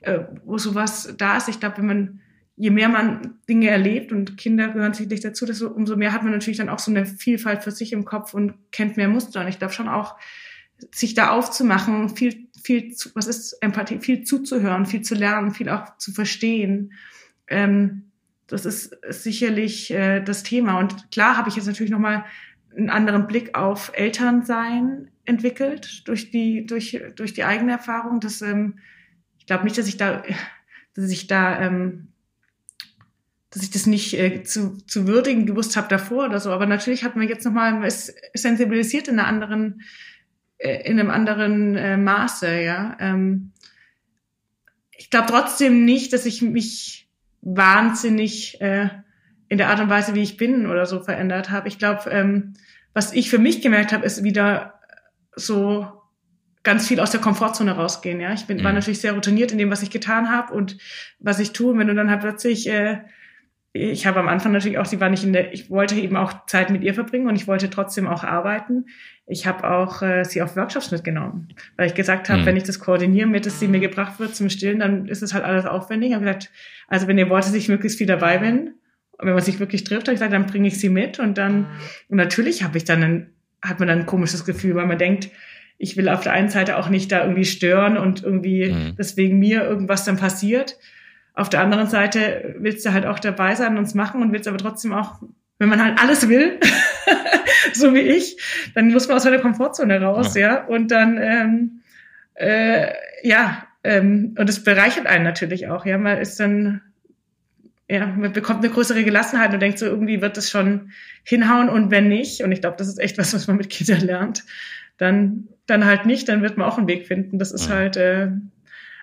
ja. äh, wo sowas da ist. Ich glaube, wenn man je mehr man Dinge erlebt und Kinder gehören sicherlich dazu, desto, umso mehr hat man natürlich dann auch so eine Vielfalt für sich im Kopf und kennt mehr Muster. Und ich glaube schon auch, sich da aufzumachen, viel, viel, zu, was ist Empathie, viel zuzuhören, viel zu lernen, viel auch zu verstehen. Ähm, das ist sicherlich äh, das Thema. Und klar habe ich jetzt natürlich nochmal einen anderen Blick auf Elternsein entwickelt durch die, durch, durch die eigene Erfahrung. Das, ähm, ich glaube nicht, dass ich da, dass ich da, ähm, dass ich das nicht äh, zu, zu würdigen gewusst habe davor oder so. Aber natürlich hat man jetzt nochmal, man ist sensibilisiert in einer anderen, äh, in einem anderen äh, Maße, ja. Ähm, ich glaube trotzdem nicht, dass ich mich wahnsinnig äh, in der Art und Weise, wie ich bin oder so verändert habe. Ich glaube, ähm, was ich für mich gemerkt habe, ist wieder so ganz viel aus der Komfortzone rausgehen. Ja, ich bin, mhm. war natürlich sehr routiniert in dem, was ich getan habe und was ich tue. Und wenn du dann halt plötzlich, äh, ich habe am Anfang natürlich auch, sie war nicht in der, ich wollte eben auch Zeit mit ihr verbringen und ich wollte trotzdem auch arbeiten. Ich habe auch äh, sie auf Workshops mitgenommen, weil ich gesagt habe, mhm. wenn ich das koordiniere, mit dass sie mir gebracht wird zum Stillen, dann ist es halt alles aufwendig. Ich habe gesagt, also wenn ihr wollt, dass ich möglichst viel dabei bin, wenn man sich wirklich trifft, habe ich gesagt, dann bringe ich sie mit und dann und natürlich habe ich dann ein, hat man dann ein komisches Gefühl, weil man denkt, ich will auf der einen Seite auch nicht da irgendwie stören und irgendwie mhm. deswegen mir irgendwas dann passiert. Auf der anderen Seite willst du halt auch dabei sein und es machen und willst aber trotzdem auch, wenn man halt alles will, so wie ich, dann muss man aus seiner Komfortzone raus, ja. ja? Und dann, ähm, äh, ja, ähm, und es bereichert einen natürlich auch, ja. Man ist dann ja, man bekommt eine größere Gelassenheit und denkt so, irgendwie wird es schon hinhauen und wenn nicht, und ich glaube, das ist echt was, was man mit Kindern lernt, dann, dann halt nicht, dann wird man auch einen Weg finden. Das ist ja. halt äh,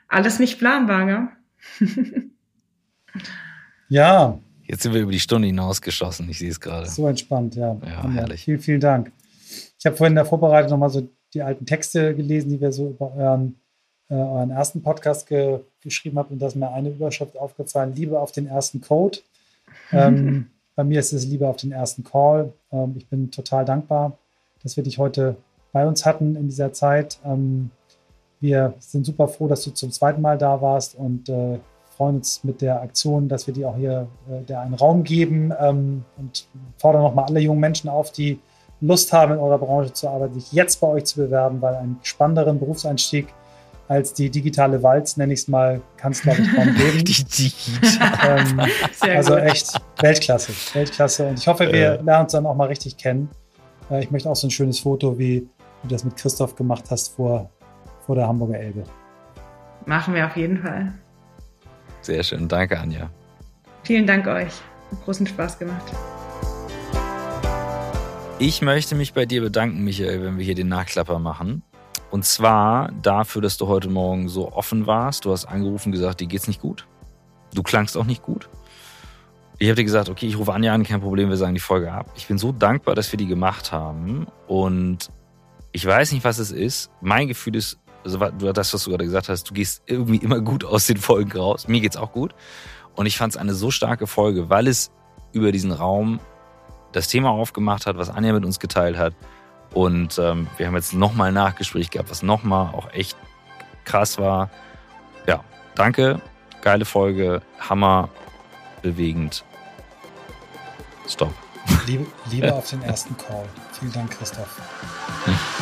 alles nicht planbar, ja. ja. Jetzt sind wir über die Stunde hinausgeschossen, ich sehe es gerade. So entspannt, ja. Ja, herrlich. Vielen, vielen Dank. Ich habe vorhin in der Vorbereitung nochmal so die alten Texte gelesen, die wir so über euren äh, euren ersten Podcast ge geschrieben habt und da ist mir eine Überschrift aufgefallen, Liebe auf den ersten Code. Ähm, bei mir ist es Liebe auf den ersten Call. Ähm, ich bin total dankbar, dass wir dich heute bei uns hatten in dieser Zeit. Ähm, wir sind super froh, dass du zum zweiten Mal da warst und äh, freuen uns mit der Aktion, dass wir dir auch hier äh, der einen Raum geben ähm, und fordern nochmal alle jungen Menschen auf, die Lust haben, in eurer Branche zu arbeiten, sich jetzt bei euch zu bewerben, weil einen spannenderen Berufseinstieg als die digitale Walz, nenne ich es mal, kann es, glaube ich, kaum geben. die digitale. Ähm, also echt Weltklasse, Weltklasse. Und ich hoffe, wir äh. lernen uns dann auch mal richtig kennen. Äh, ich möchte auch so ein schönes Foto, wie du das mit Christoph gemacht hast vor, vor der Hamburger Elbe. Machen wir auf jeden Fall. Sehr schön. Danke, Anja. Vielen Dank euch. Hat großen Spaß gemacht. Ich möchte mich bei dir bedanken, Michael, wenn wir hier den Nachklapper machen. Und zwar dafür, dass du heute Morgen so offen warst. Du hast angerufen und gesagt, dir geht's nicht gut. Du klangst auch nicht gut. Ich habe dir gesagt, okay, ich rufe Anja an, kein Problem, wir sagen die Folge ab. Ich bin so dankbar, dass wir die gemacht haben. Und ich weiß nicht, was es ist. Mein Gefühl ist, also das, was du gerade gesagt hast, du gehst irgendwie immer gut aus den Folgen raus. Mir geht's auch gut. Und ich fand es eine so starke Folge, weil es über diesen Raum das Thema aufgemacht hat, was Anja mit uns geteilt hat und ähm, wir haben jetzt nochmal ein Nachgespräch gehabt, was nochmal auch echt krass war. Ja, danke. Geile Folge. Hammer. Bewegend. Stop. Liebe, Liebe auf den ersten Call. Vielen Dank, Christoph. Hm.